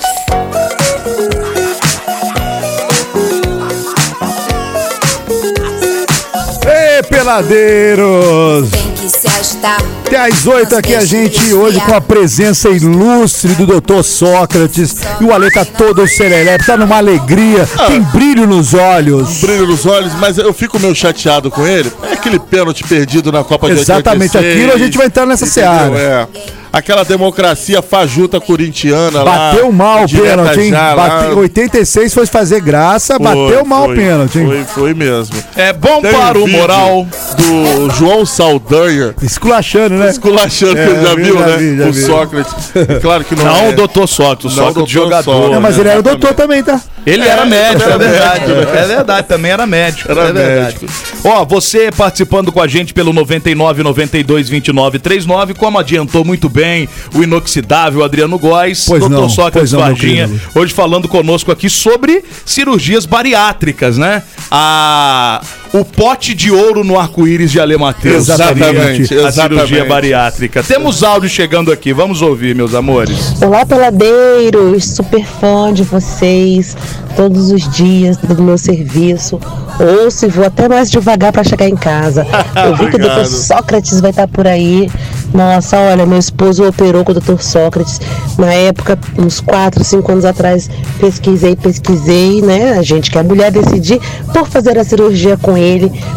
Ei, peladeiros! Tem que se ajudar. Até às 8 aqui a gente hoje com a presença ilustre do Dr. Sócrates. E o Ale tá todo serelepe, tá numa alegria, tem brilho nos olhos. Brilho nos olhos, mas eu fico meio chateado com ele. É aquele pênalti perdido na Copa de Exatamente 86, aquilo, a gente vai entrar nessa entendeu? seara. É. Aquela democracia fajuta corintiana lá. Bateu mal o pênalti, hein? já. Bate... 86 foi fazer graça, bateu Foi, mal o foi, pênalti, hein? Foi, foi mesmo. É bom Tem para um o moral. Do João Saldanha. Esculachando, né? Esculachando, É, já vi, viu, já né? vi, já o vi. Sócrates. É claro que não, Não é. o doutor Sócrates, o Não, Sócrates doutor jogador. Sócrates. Não, mas ele era o doutor também, tá? Ele É, era médico, era é verdade. É verdade, também era médico. Era é verdade. médico. Ó, você participando com a gente pelo 99 92 29 39, como adiantou muito bem o inoxidável Adriano Góes, Pois Dr. não, Sócrates não, Varginha, hoje falando conosco aqui sobre cirurgias bariátricas, né? A o pote de ouro no arco-íris de Ale. Exatamente, seria A exatamente. cirurgia bariátrica. Temos áudio chegando aqui, vamos ouvir, meus amores. Olá, peladeiros! Super fã de vocês todos os dias do meu serviço. Ouço e vou até mais devagar para chegar em casa. [laughs] Eu vi que o. Dr. Sócrates vai estar por aí. Nossa, olha, meu esposo operou com o Dr. Sócrates. Na época, uns 4, 5 anos atrás, pesquisei, pesquisei, né? A gente que é mulher decidir por fazer a cirurgia com ele.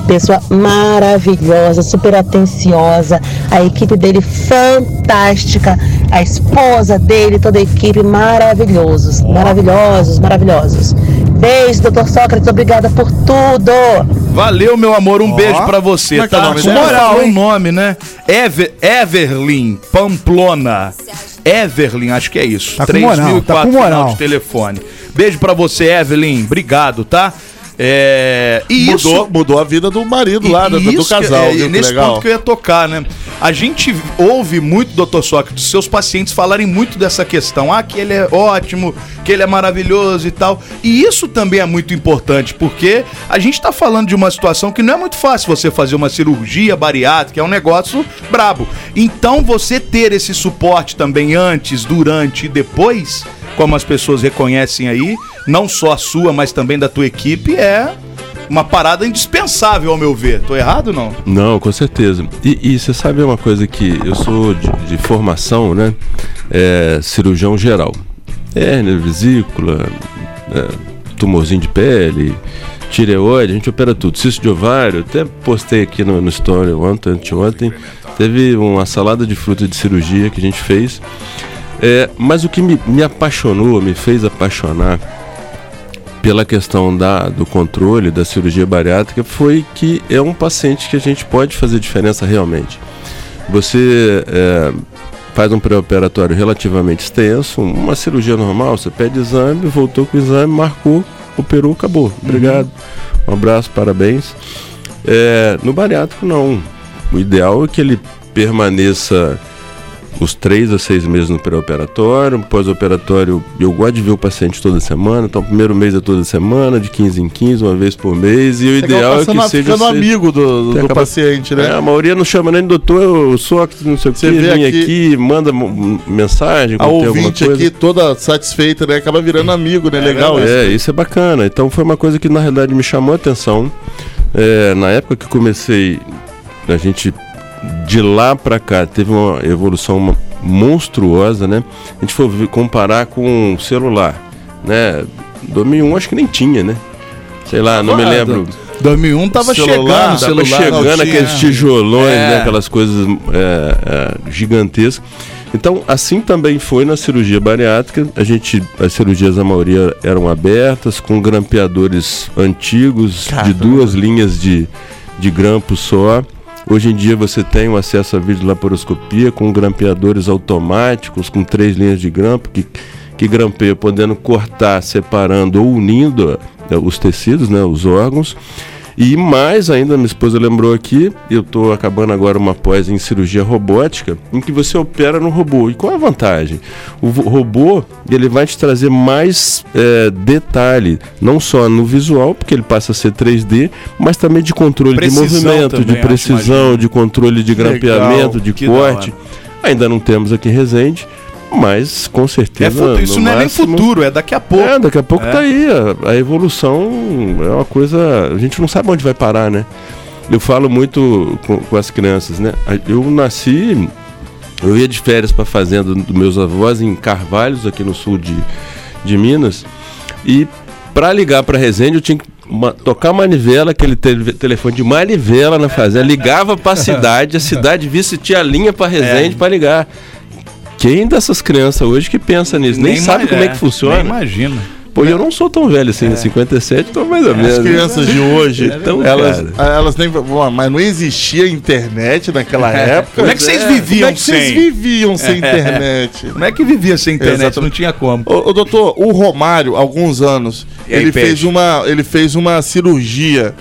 Pessoa maravilhosa, super atenciosa. A equipe dele fantástica. A esposa dele, toda a equipe maravilhosos. Maravilhosos, maravilhosos. Beijo, doutor Sócrates. Obrigada por tudo. Valeu, meu amor. Um beijo pra você, Como é que é tá? nome moral, hein? nome, né? Ever, Everlin Pamplona. Everlin, acho que é isso. Tá com moral, tá moral. de telefone. Beijo pra você, Evelyn. Obrigado, tá? É... E isso... Mudou, mudou a vida do marido lá, do, do casal, é, viu? Nesse legal. ponto que eu ia tocar, né? A gente ouve muito, doutor Sócrates, seus pacientes falarem muito dessa questão. Ah, que ele é ótimo, que ele é maravilhoso e tal. E isso também é muito importante, porque a gente tá falando de uma situação que não é muito fácil você fazer uma cirurgia bariátrica, é um negócio brabo. Então, você ter esse suporte também antes, durante e depois, como as pessoas reconhecem aí, não só a sua, mas também da tua equipe, é uma parada indispensável, ao meu ver. Tô errado não? Não, com certeza. E, e você sabe uma coisa que eu sou de, de formação, né? É, cirurgião geral. Hérnia, vesícula, é, tumorzinho de pele, tireoide, a gente opera tudo. Cisto de ovário, até postei aqui no, no story ontem, anteontem. Teve uma salada de fruta de cirurgia que a gente fez. É, mas o que me, me apaixonou, me fez apaixonar pela questão da, do controle da cirurgia bariátrica foi que é um paciente que a gente pode fazer diferença realmente. Você é, faz um pré-operatório relativamente extenso, uma cirurgia normal, você pede exame, voltou com o exame, marcou, operou, acabou. Obrigado. Um abraço, parabéns. É, no bariátrico, não. O ideal é que ele permaneça os três a seis meses no pré-operatório, pós-operatório, eu gosto de ver o paciente toda semana, então o primeiro mês é toda semana, de 15 em 15, uma vez por mês, e o ideal é que seja... ficando seja- amigo do, do acaba- paciente, né? É, a maioria não chama nem doutor, eu sou não sei o que, Você vem aqui- aqui, manda mensagem, A ouvinte coisa. aqui toda satisfeita, né? Acaba virando amigo, né? Legal isso. É, isso é bacana. Então foi uma coisa que na realidade me chamou a atenção. É, na época que comecei, a gente de lá pra cá teve uma evolução monstruosa, né? A gente for comparar com o celular, né? 2001 acho que nem tinha, né? Sei lá, não me Ah, lembro. do- 2001 tava chegando tava celular, chegando não tinha- aqueles tijolões, É. né? Aquelas coisas é, é, gigantescas. Então, assim também foi na cirurgia bariátrica. A gente, as cirurgias, a maioria eram abertas, com grampeadores antigos, de duas linhas de, de grampo só. Hoje em dia você tem o acesso à videolaparoscopia com grampeadores automáticos, com três linhas de grampo, que, que grampeia podendo cortar, separando ou unindo eh, os tecidos, né, os órgãos. E mais ainda, minha esposa lembrou aqui, eu estou acabando agora uma pós em cirurgia robótica, em que você opera no robô. E qual é a vantagem? O robô ele vai te trazer mais eh, detalhe, não só no visual, porque ele passa a ser 3D, mas também de controle Precisão de movimento, também, de precisão, de controle de Legal, grampeamento, de que da corte. Ainda não temos aqui em Resende, mas com É certeza. fu- isso não é nem máximo- futuro, é daqui a pouco. é, daqui a pouco É. tá aí. A, a evolução é uma coisa. A gente não sabe onde vai parar, né? Eu falo muito com, com as crianças, né? Eu nasci. Eu ia de férias para fazenda dos meus avós em Carvalhos, aqui no sul de, de Minas. E para ligar para Resende, eu tinha que ma- tocar manivela, aquele tele- telefone de manivela na fazenda. Ligava para a cidade, a cidade via se tinha linha para Resende para ligar. Quem dessas crianças hoje que pensa nisso? Nem, Nem sabe como é é, que funciona. nem imagina. Pô, eu não sou tão velho assim, 57, tô mais ou menos. As crianças de hoje, Então, elas, elas nem. Bom, mas não existia internet naquela É. época. Como é que vocês É. viviam Como é que vocês sem? viviam sem É. internet? Como é que vivia sem internet? Exatamente. Não tinha como. Ô, ô, doutor, o Romário, há alguns anos, aí, ele, Peixe? fez uma, ele fez uma cirurgia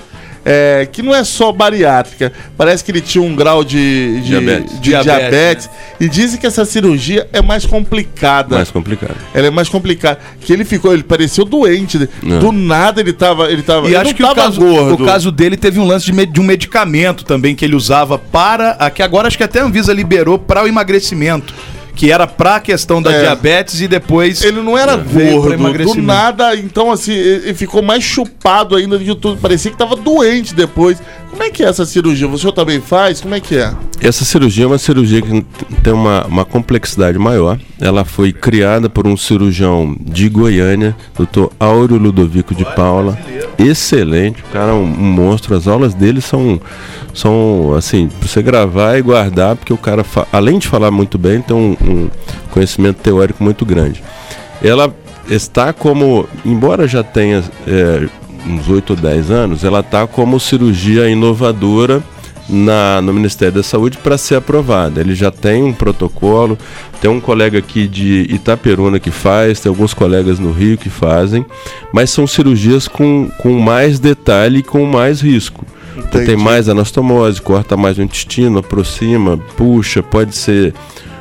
é, que não é só bariátrica. Parece que ele tinha um grau de, de Diabetes. de Diabetes, diabetes. E dizem que essa cirurgia é mais complicada. Mais complicado. Ela é mais complicada. Que ele ficou, ele pareceu doente. Não. Do nada ele tava. Ele tava E ele acho não que o tava caso, gordo. o caso dele teve um lance de, de um medicamento também que ele usava para. a- Que agora acho que até a Anvisa liberou para o emagrecimento. Que era para a questão da É. diabetes e depois. Ele não era pra gordo, do nada, então assim, ele ficou mais chupado ainda de tudo. Parecia que tava doente depois. Como é que é essa cirurgia? O senhor também faz? Como é que é? Essa cirurgia é uma cirurgia que tem uma, uma complexidade maior. Ela foi criada por um cirurgião de Goiânia, Dr. Áureo Ludovico de Paula. Excelente, o cara é um, monstro. As aulas dele são, são assim, para você gravar e guardar, porque o cara, além de falar muito bem, tem um, um conhecimento teórico muito grande. Ela está como, embora já tenha é, uns 8 ou 10 anos, ela está como cirurgia inovadora na, no Ministério da Saúde para ser aprovada. Ele já tem um protocolo, tem um colega aqui de Itaperuna que faz, tem alguns colegas no Rio que fazem, mas são cirurgias com, com mais detalhe e com mais risco. Então tem mais anastomose, corta mais o intestino, aproxima, puxa, pode ser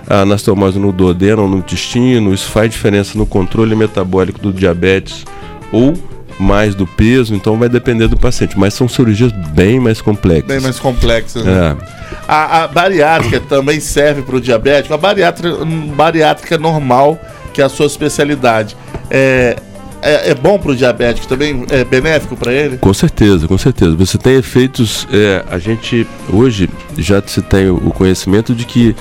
a anastomose no duodeno ou no intestino, isso faz diferença no controle metabólico do diabetes ou mais do peso, então vai depender do paciente, mas são cirurgias bem mais complexas. Bem mais complexo. Né? É. A, a bariátrica também serve para o diabético. A bariátrica, bariátrica normal, que é a sua especialidade. É, é, é bom para o diabético também? É benéfico para ele? Com certeza, com certeza. Você tem efeitos. é, a gente hoje já se tem o conhecimento de que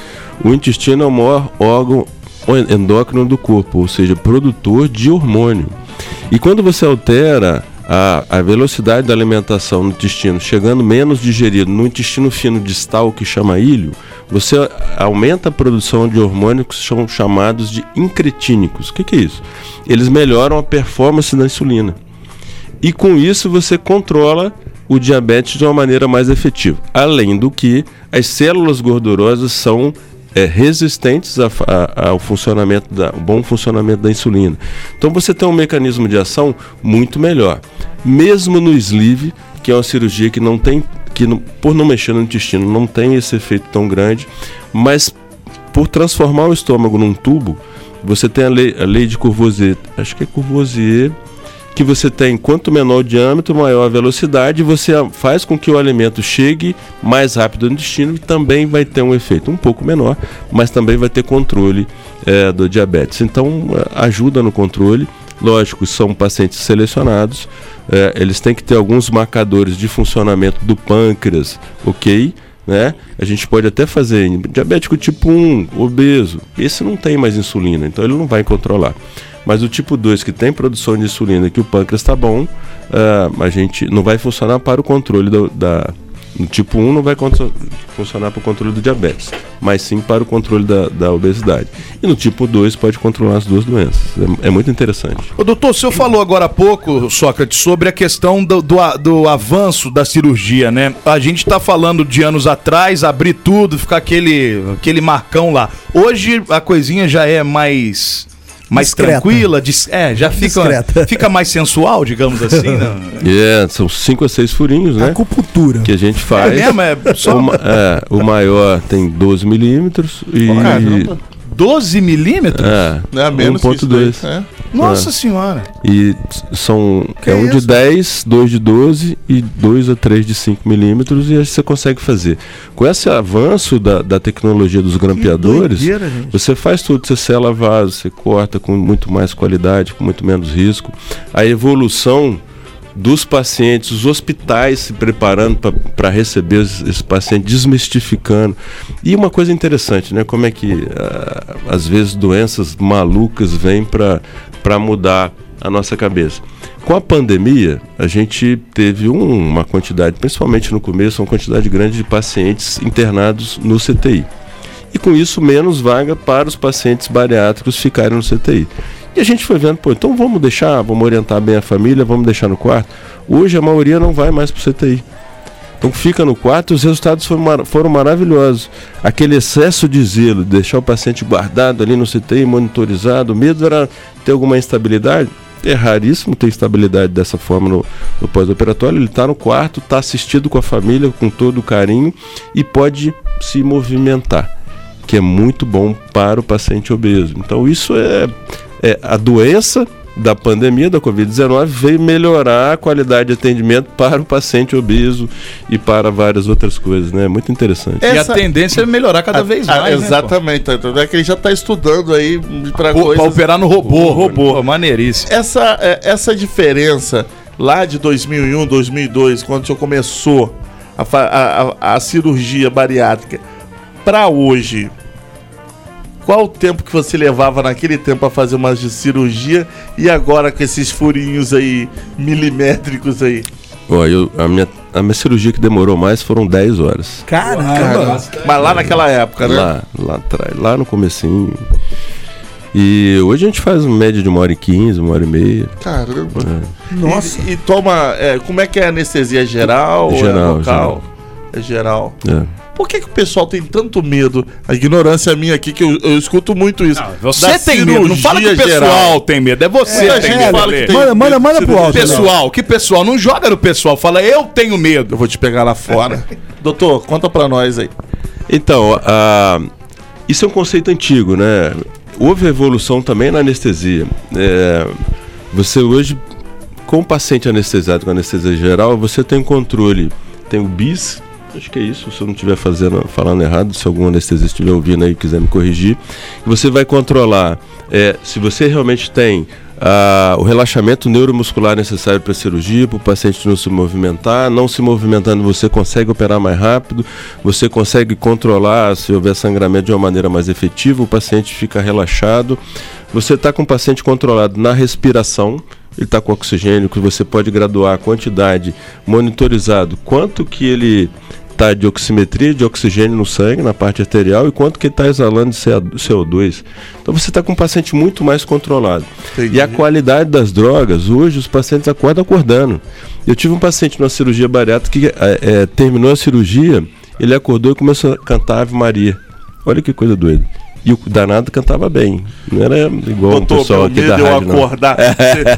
o intestino é o maior órgão endócrino do corpo, ou seja, produtor de hormônio. E quando você altera a, a velocidade da alimentação no intestino, chegando menos digerido no intestino fino distal, que chama ilho, você aumenta a produção de hormônios que são chamados de incretínicos. O que, que é isso? Eles melhoram a performance da insulina. E com isso você controla o diabetes de uma maneira mais efetiva. Além do que as células gordurosas são é, resistentes a a- ao funcionamento da, ao bom funcionamento da insulina. Então você tem um mecanismo de ação muito melhor. Mesmo no sleeve, que é uma cirurgia que não tem, que não- por não mexer no intestino, não tem esse efeito tão grande, mas por transformar o estômago num tubo, você tem a lei, a lei de Courvoisier, acho que é Courvoisier, que você tem quanto menor o diâmetro, maior a velocidade, você faz com que o alimento chegue mais rápido no intestino e também vai ter um efeito um pouco menor, mas também vai ter controle eh, do diabetes. Então eh, ajuda no controle. Lógico, são pacientes selecionados, eh, eles têm que ter alguns marcadores de funcionamento do pâncreas, ok? Né? A gente pode até fazer diabético tipo 1, obeso. Esse não tem mais insulina, então ele não vai controlar. Mas o tipo 2, que tem produção de insulina, que o pâncreas está bom, ah, a gente não vai funcionar para o controle do- da. No tipo 1 não vai funcionar para o controle do diabetes, mas sim para o controle da, da obesidade. E no tipo 2 pode controlar as duas doenças. É, é muito interessante. Ô, doutor, o senhor falou agora há pouco, Sócrates, sobre a questão do, do, do avanço da cirurgia, né? A gente está falando de anos atrás, abrir tudo, ficar aquele, aquele marcão lá. Hoje a coisinha já é mais. Mais Discreta. tranquila, dis- é, já fica, Discreta. [laughs] fica mais sensual, digamos assim, né? [laughs] É, são cinco a seis furinhos, né? Acupuntura. Que a gente faz. É mesmo? É só- O, é, o maior tem 12 milímetros e. Caramba. 12 milímetros? É, é menos que isso 1.2. daí, é. Nossa senhora. E são Que é um isso? de 10, dois de 12 e dois ou três de 5 milímetros e aí você consegue fazer. Com esse avanço da, da tecnologia dos grampeadores, doideira, você faz tudo, você sela vaso, você corta com muito mais qualidade, com muito menos risco. A evolução dos pacientes, os hospitais se preparando para receber esse, paciente, desmistificando. E uma coisa interessante, né? Como é que ah, às vezes doenças malucas vêm para mudar a nossa cabeça. Com a pandemia, a gente teve um- uma quantidade, principalmente no começo, uma quantidade grande de pacientes internados no CTI. E com isso, menos vaga para os pacientes bariátricos ficarem no CTI. E a gente foi vendo, pô, então vamos deixar, vamos orientar bem a família, vamos deixar no quarto. Hoje a maioria não vai mais para o CTI. Então fica no quarto e os resultados foram, mar- foram maravilhosos. Aquele excesso de zelo, de deixar o paciente guardado ali no CTI, monitorizado, o medo era ter alguma instabilidade. É raríssimo ter estabilidade dessa forma no, no pós-operatório. Ele está no quarto, está assistido com a família, com todo o carinho e pode se movimentar, que é muito bom para o paciente obeso. Então isso é, é a doença da pandemia da Covid-19 veio melhorar a qualidade de atendimento para o paciente obeso e para várias outras coisas, né? Muito interessante. E a tendência é melhorar cada vez Ah, mais. né, pô? exatamente. Tanto é que ele já está estudando aí para coisas... operar no robô. robô. Pô, maneiríssimo. Essa, é, essa diferença lá de 2001, 2002, quando o senhor começou a, a, a- a cirurgia bariátrica, para hoje, qual o tempo que você levava naquele tempo para fazer uma cirurgia e agora com esses furinhos aí milimétricos aí? Ó, eu, a, minha, a minha cirurgia que demorou mais foram 10 horas. Caramba! Mas lá naquela época, né? Lá, lá atrás, lá no comecinho. E hoje a gente faz uma média de uma hora e quinze, uma hora e meia. Caramba. É. Nossa. E, e toma. é, como é que é a anestesia? É geral? ou Geral, é local? É geral. É. Por que, que o pessoal tem tanto medo? A ignorância minha aqui, que eu, eu escuto muito isso. Você Da tem medo, não fala que o pessoal geral. tem medo, é você É, que tem é, medo. fala que tem- Manda, manda, manda pro alto. Pessoal, que pessoal? Não joga no pessoal, fala eu tenho medo. Eu vou te pegar lá fora. [laughs] Doutor, conta pra nós aí. Então, a- isso é um conceito antigo, né? Houve evolução também na anestesia. É, você hoje, com o paciente anestesiado com anestesia geral, você tem controle. Tem o BIS, acho que é isso, se eu não estiver fazendo, falando errado, se algum anestesista estiver ouvindo aí e quiser me corrigir. Você vai controlar é, se você realmente tem ah, o relaxamento neuromuscular necessário para a cirurgia, para o paciente não se movimentar. Não se movimentando, você consegue operar mais rápido, você consegue controlar se houver sangramento de uma maneira mais efetiva, o paciente fica relaxado. Você está com o paciente controlado na respiração, ele está com oxigênio, que você pode graduar a quantidade, monitorizado quanto que ele está de oximetria de oxigênio no sangue, na parte arterial, e quanto que ele está exalando de CO2. Então você está com um paciente muito mais controlado. Entendi. E a qualidade das drogas, hoje os pacientes acordam acordando. Eu tive um paciente numa cirurgia bariátrica que eh, eh, terminou a cirurgia, ele acordou e começou a cantar Ave Maria. Olha que coisa doida. E o danado cantava bem. Não era igual o Doutor, pessoal meu aqui medo da é eu rádio, não. acordar.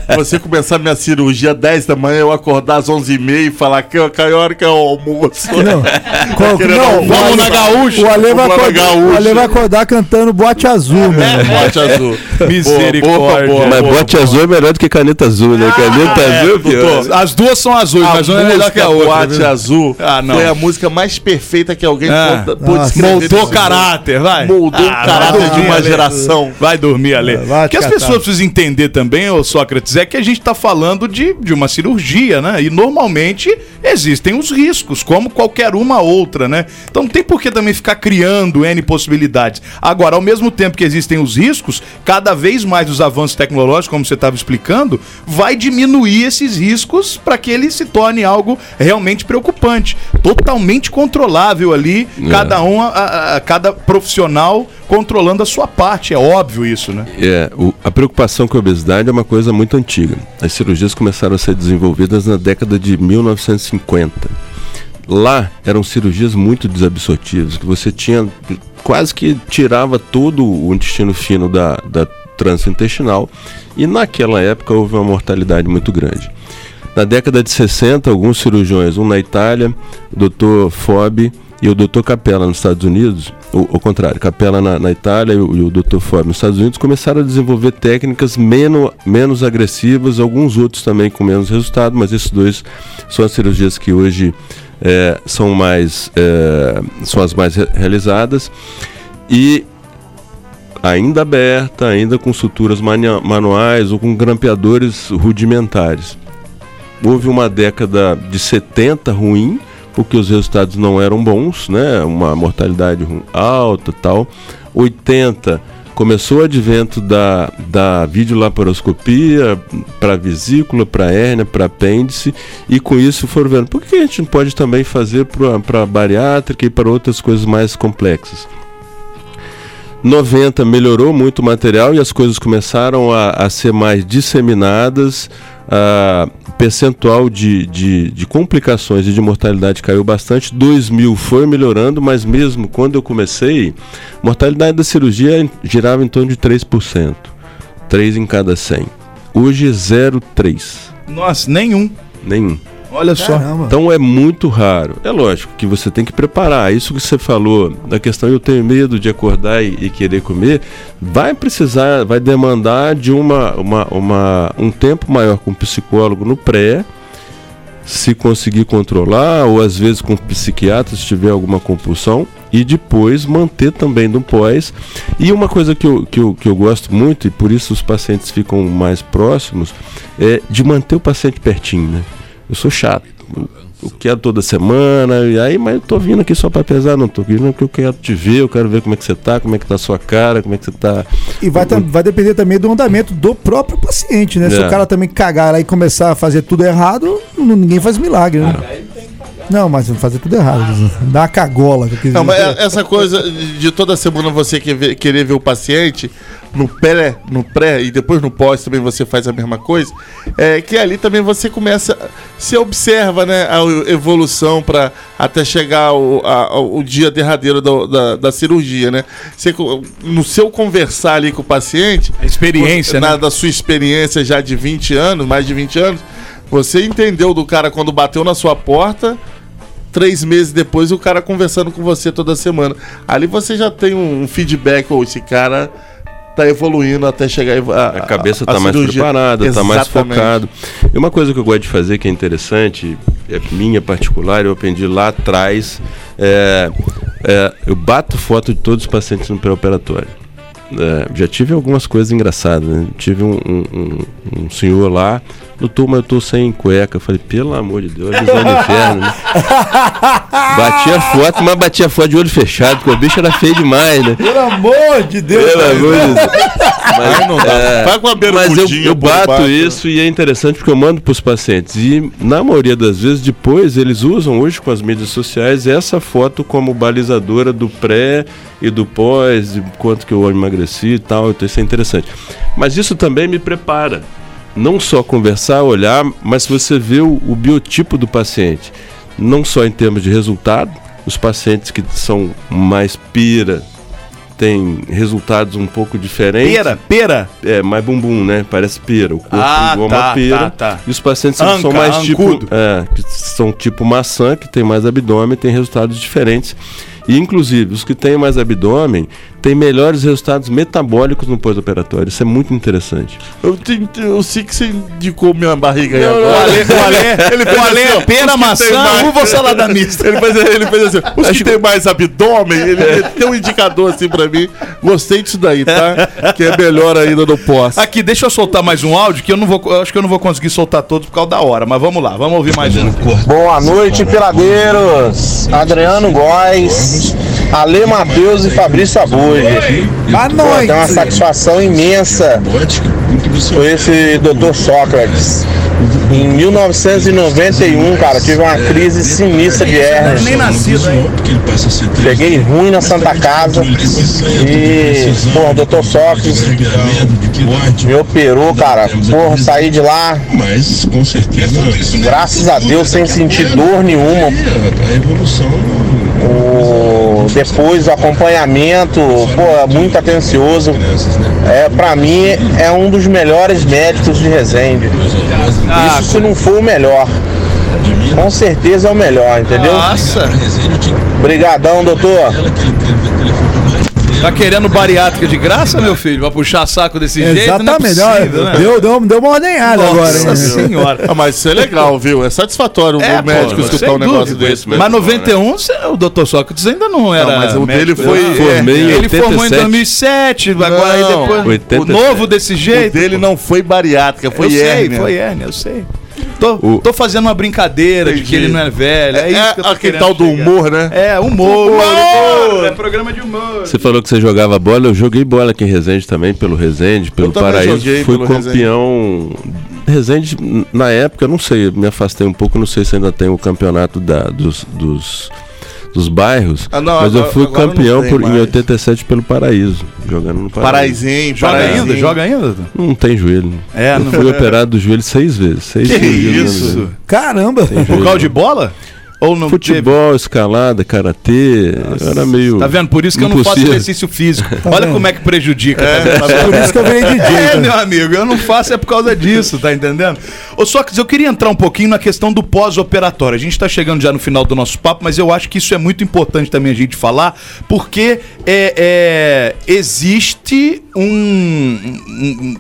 Você, você começar minha cirurgia às 10 da manhã, eu acordar às 11h30 e falar que, que hora que é o almoço. Não, [laughs] Qual- não, almoço, o Ale- na gaúcha. O Ale vai, Vamos acordar, o gaúcha. Ale vai acordar cantando boate azul, né? Bote azul. [laughs] Misericórdia. Boa, boa, Mas boa, bote boa. azul é melhor do que caneta azul, né? Caneta é, azul é pior. As duas são azuis, A mas uma é melhor que a outra. Boate viu? Azul Ah, não. foi a música mais perfeita que alguém Ah. pôde, Nossa. escrever. Moldou caráter, vai. Moldou o Ah, caráter vai de dormir, uma Ale. geração. Vai dormir, Ale. Vai O que as catar. pessoas precisam entender também, ô Sócrates, é que a gente está falando de, de uma cirurgia, né? E normalmente existem os riscos, como qualquer uma outra, né? Então não tem por que também ficar criando N possibilidades. Agora, ao mesmo tempo que existem os riscos, cada vez mais os avanços tecnológicos, como você estava explicando, vai diminuir esses riscos para que ele se torne algo realmente preocupante. Totalmente controlável ali, cada um, a- a- a- cada profissional controlando a sua parte. É óbvio isso, né? É, o- a preocupação com a obesidade é uma coisa muito antiga. As cirurgias começaram a ser desenvolvidas na década de 1950. Lá eram cirurgias muito desabsortivas, que você tinha quase que tirava todo o intestino fino da, da intestinal e naquela época houve uma mortalidade muito grande. Na década de 60, alguns cirurgiões, um na Itália, o Dr. Fob e o Dr. Capella nos Estados Unidos, ou ao contrário, Capella na, na Itália e o, e o Dr. Fob nos Estados Unidos, começaram a desenvolver técnicas menos, menos agressivas, alguns outros também com menos resultado, mas esses dois são as cirurgias que hoje eh, são, mais, eh, são as mais re- realizadas. E ainda aberta, ainda com suturas manuais ou com grampeadores rudimentares. Houve uma década de 70 ruim, porque os resultados não eram bons, né? Uma mortalidade alta, tal. 80 começou o advento da, da videolaparoscopia para vesícula, para hérnia, para apêndice, e com isso foram vendo, por que a gente não pode também fazer para bariátrica e para outras coisas mais complexas? 90 melhorou muito o material e as coisas começaram a, a ser mais disseminadas. A percentual de, de, de complicações e de mortalidade caiu bastante. 2000 foi melhorando, mas mesmo quando eu comecei, a mortalidade da cirurgia girava em torno de 3%. 3 em cada 100. Hoje 0,3. Nossa, nenhum. Nenhum. Olha só. Então é muito raro. É lógico que você tem que preparar. Isso que você falou, da questão eu tenho medo de acordar e, e querer comer, vai precisar, vai demandar de uma, uma, uma, um tempo maior com o psicólogo no pré, se conseguir controlar, ou às vezes com o psiquiatra se tiver alguma compulsão, e depois manter também no pós. E uma coisa que eu, que, eu, que eu gosto muito, e por isso os pacientes ficam mais próximos, é de manter o paciente pertinho, né? Eu sou chato. Eu, eu quero toda semana, e aí, mas eu tô vindo aqui só para pesar, não tô vindo porque eu quero te ver, eu quero ver como é que você tá, como é que tá a sua cara, como é que você tá. E vai, vai depender também do andamento do próprio paciente, né? Se É. o cara também cagar lá e começar a fazer tudo errado, ninguém faz milagre, né? Não, mas fazer tudo errado. Dá uma cagola. que eu quis Não, mas essa coisa de toda semana você querer ver o paciente no pré, no pré e depois no pós também você faz a mesma coisa, é que ali também você começa, se observa, né, a evolução para até chegar ao, a- ao- o dia derradeiro da, da, da cirurgia, né? Você, no seu conversar ali com o paciente, A experiência, você- né? na- da sua experiência já de 20 anos, mais de 20 anos, você entendeu do cara quando bateu na sua porta três meses depois o cara conversando com você toda semana. Ali você já tem um, feedback, ou esse cara tá evoluindo até chegar a, A cabeça está mais preparada, está mais focado. E uma coisa que eu gosto de fazer que é interessante, é minha particular, eu aprendi lá atrás, é, é, eu bato foto de todos os pacientes no pré-operatório. É, já tive algumas coisas engraçadas, né? Tive um, um- um- um senhor lá, doutor, mas eu tô sem cueca. Eu falei, pelo amor de Deus, a visão do inferno, né? [laughs] Batia foto, mas batia foto de olho fechado, porque o bicho era feio demais, né? Pelo amor de Deus. Pelo amor de Deus. Mas, não dá. é, Vai com a mas eu, eu bato baixo. isso e é interessante porque eu mando para os pacientes. E na maioria das vezes, depois, eles usam hoje com as mídias sociais essa foto como balizadora do pré e do pós, de quanto que eu emagreci e tal. Então isso é interessante. Mas isso também me prepara. Não só conversar, olhar, mas você vê o, o biotipo do paciente. Não só em termos de resultado, os pacientes que são mais pira tem resultados um pouco diferentes. Pera, pera. É, mais bumbum, né? Parece pera. O corpo Ah, igual tá, uma pera. tá, tá. E os pacientes que são Anca, mais tipo. ancudo. É, que são tipo maçã, que tem mais abdômen, tem resultados diferentes. E inclusive, os que têm mais abdômen têm melhores resultados metabólicos no pós-operatório. Isso é muito interessante. Eu, eu sei que você indicou minha barriga aí O agora. Ale, o Ale, [laughs] Ele o Ale assim, é pera, maçã, tem uva salada mista? Ele fez, ele fez assim, [laughs] os que tem mais abdômen, ele tem um indicador assim pra mim. Gostei disso daí, tá? Que é melhor ainda no pós. Aqui, deixa eu soltar mais um áudio que eu não vou, eu acho que eu não vou conseguir soltar todos por causa da hora, mas vamos lá, vamos ouvir mais um. Boa noite, peladeiros. Adriano Góes, Ale Matheus e Fabrício Abude. Boa noite. tem uma satisfação imensa com esse Dr. Sócrates. Em 1991, cara, tive uma crise sinistra de hernia. Nem nascido, hein? Cheguei ruim na Santa Casa e, pô, o Dr. Sócrates me operou, cara. Porra, saí de lá, graças a Deus, sem sentir dor nenhuma. O, depois o acompanhamento, pô, muito atencioso. É, pra mim, é um dos melhores médicos de Resende. Isso se não for o melhor. Com certeza é o melhor, entendeu? Nossa. Obrigadão, doutor. Tá querendo bariátrica de graça, meu filho? Vai puxar saco desse jeito? Exatamente. Não é ó, possível, né? deu, deu, deu uma ordenhada Nossa agora. hein? senhora. Ah, mas isso é legal, viu? É satisfatório É, o médico pô, escutar um negócio dúvida. desse. Mas 91, cê- o Dr. Sócrates ainda não era. Não, mas o dele foi- né? Formei em Ele formou em 87. 2007, agora aí Não, depois. 87. O novo desse jeito. O dele não foi bariátrica, foi eu sei, hérnia. foi hérnia, eu sei. Tô, O- tô fazendo uma brincadeira de que ele não é velho. É, É, isso que eu tô aquele querendo tal do chegar. humor, né? É, humor. Humor! humor, É programa de humor. Você falou que você jogava bola, eu joguei bola aqui em Resende também, pelo Resende, pelo Paraíso. Fui pelo campeão. Resende, n- na época, eu não sei, me afastei um pouco, não sei se ainda tem o campeonato da, dos, dos, dos bairros. Ah, não, mas eu agora- fui agora não campeão tem por, em mais. 87 pelo Paraíso, jogando no Paraíso. Paraizinho, Joga Paraizinho. ainda? Joga ainda? Não tem joelho. É, eu não- fui operado do joelho seis vezes. Seis Que no isso? joelho. Caramba. Por causa de bola? Ou não Futebol, escalada, karatê, era meio. Tá vendo? Por isso que eu não faço impossível. exercício físico. Olha como é que prejudica. É, tá tá vendo? Por isso que eu virei DJ. É, tá? meu amigo, eu não faço é por causa disso, tá entendendo? Ô, Sócrates, eu queria entrar um pouquinho na questão do pós-operatório. A gente tá chegando já no final do nosso papo, mas eu acho que isso é muito importante também a gente falar, porque é, é, existe um, um- um-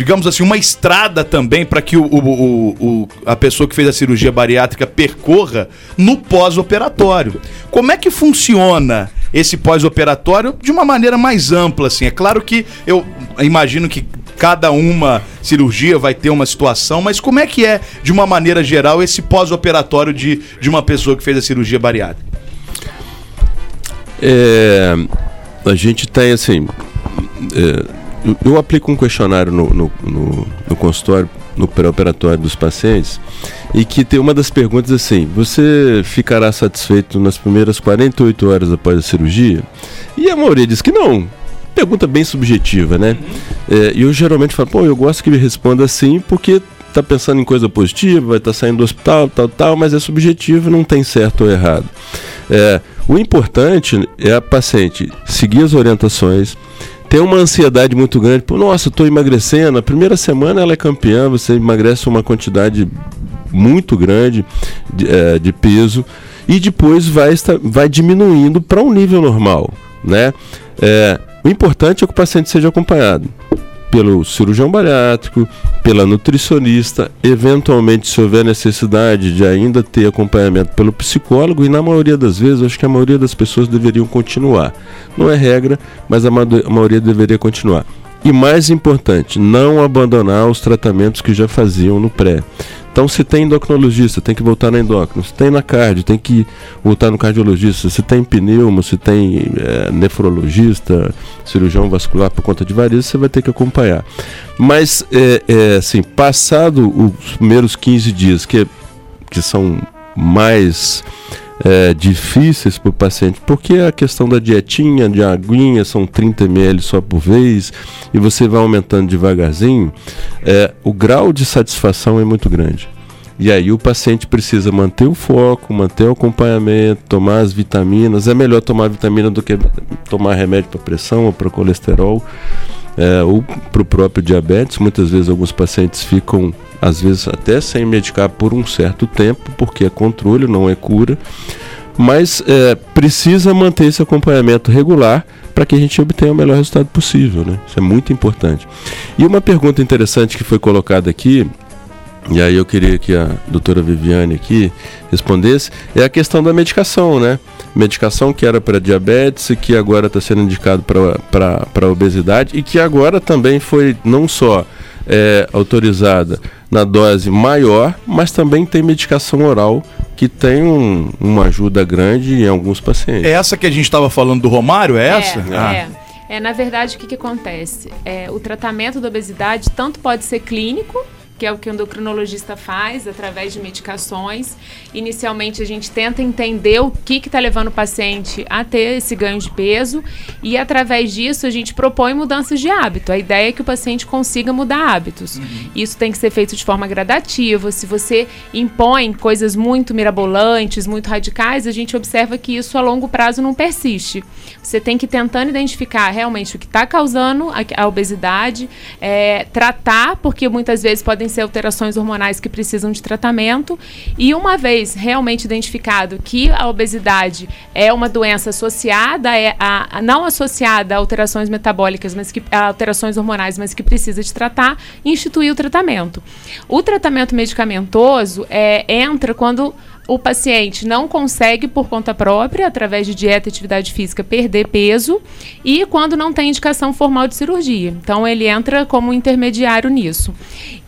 digamos assim, uma estrada também para que o, o- o- a pessoa que fez a cirurgia bariátrica percorra no pós-operatório. Como é que funciona esse pós-operatório de uma maneira mais ampla, assim? É claro que eu imagino que cada uma cirurgia vai ter uma situação, mas como é que é, de uma maneira geral, esse pós-operatório de, de uma pessoa que fez a cirurgia bariátrica? É, a gente tem assim. é, eu, eu aplico um questionário no, no, no- no consultório, no pré-operatório dos pacientes, e que tem uma das perguntas assim: você ficará satisfeito nas primeiras 48 horas após a cirurgia? E a maioria diz que não. Pergunta bem subjetiva, né? É, E eu geralmente falo, pô, eu gosto que ele responda assim, porque tá pensando em coisa positiva, vai estar saindo do hospital, tal, tal, mas é subjetivo, não tem certo ou errado. É, o importante é a paciente seguir as orientações, ter uma ansiedade muito grande, pô, nossa, estou emagrecendo, a primeira semana ela é campeã, você emagrece uma quantidade muito grande de, é, de peso e depois vai, vai diminuindo para um nível normal, né? É, o importante é que o paciente seja acompanhado pelo cirurgião bariátrico, pela nutricionista, eventualmente se houver necessidade de ainda ter acompanhamento pelo psicólogo e na maioria das vezes, acho que a maioria das pessoas deveriam continuar. Não é regra, mas a maioria deveria continuar. E mais importante, não abandonar os tratamentos que já faziam no pré. Então, se tem endocrinologista, tem que voltar na endócrino. Se tem na cardio, tem que voltar no cardiologista. Se tem pneumo, se tem eh, nefrologista, cirurgião vascular por conta de varizes, você vai ter que acompanhar. Mas, é, é, assim, passado os primeiros 15 dias, que, que são mais é, difíceis para o paciente, porque a questão da dietinha, de aguinha, são 30 ml só por vez, e você vai aumentando devagarzinho, é, o grau de satisfação é muito grande. E aí o paciente precisa manter o foco, manter o acompanhamento, tomar as vitaminas. É melhor tomar vitamina do que tomar remédio para pressão ou para colesterol, é, ou para o próprio diabetes. Muitas vezes alguns pacientes ficam, às vezes, até sem medicar por um certo tempo, porque é controle, não é cura. Mas é, precisa manter esse acompanhamento regular para que a gente obtenha o melhor resultado possível. Né? Isso é muito importante. E uma pergunta interessante que foi colocada aqui e aí eu queria que a doutora Viviane aqui respondesse, é a questão da medicação, né? Medicação que era para diabetes e que agora está sendo indicado para obesidade e que agora também foi não só é, autorizada na dose maior, mas também tem medicação oral que tem um, uma ajuda grande em alguns pacientes. É essa que a gente estava falando do Romário? É, essa? É, Ah. é. É, na verdade, o que, que acontece? É, o tratamento da obesidade tanto pode ser clínico, que é o que o endocrinologista faz através de medicações. Inicialmente, a gente tenta entender o que está levando o paciente a ter esse ganho de peso e, através disso, a gente propõe mudanças de hábito. A ideia é que o paciente consiga mudar hábitos. Isso tem que ser feito de forma gradativa. Se você impõe coisas muito mirabolantes, muito radicais, a gente observa que isso a longo prazo não persiste. Você tem que ir tentando identificar realmente o que está causando a, a obesidade, é, tratar, porque muitas vezes podem ser alterações hormonais que precisam de tratamento. E uma vez realmente identificado que a obesidade é uma doença associada, é a, a- não associada a alterações metabólicas, mas que a alterações hormonais, mas que precisa de tratar, instituir o tratamento. O tratamento medicamentoso é, entra quando o paciente não consegue, por conta própria, através de dieta e atividade física, perder peso e quando não tem indicação formal de cirurgia. Então, ele entra como intermediário nisso.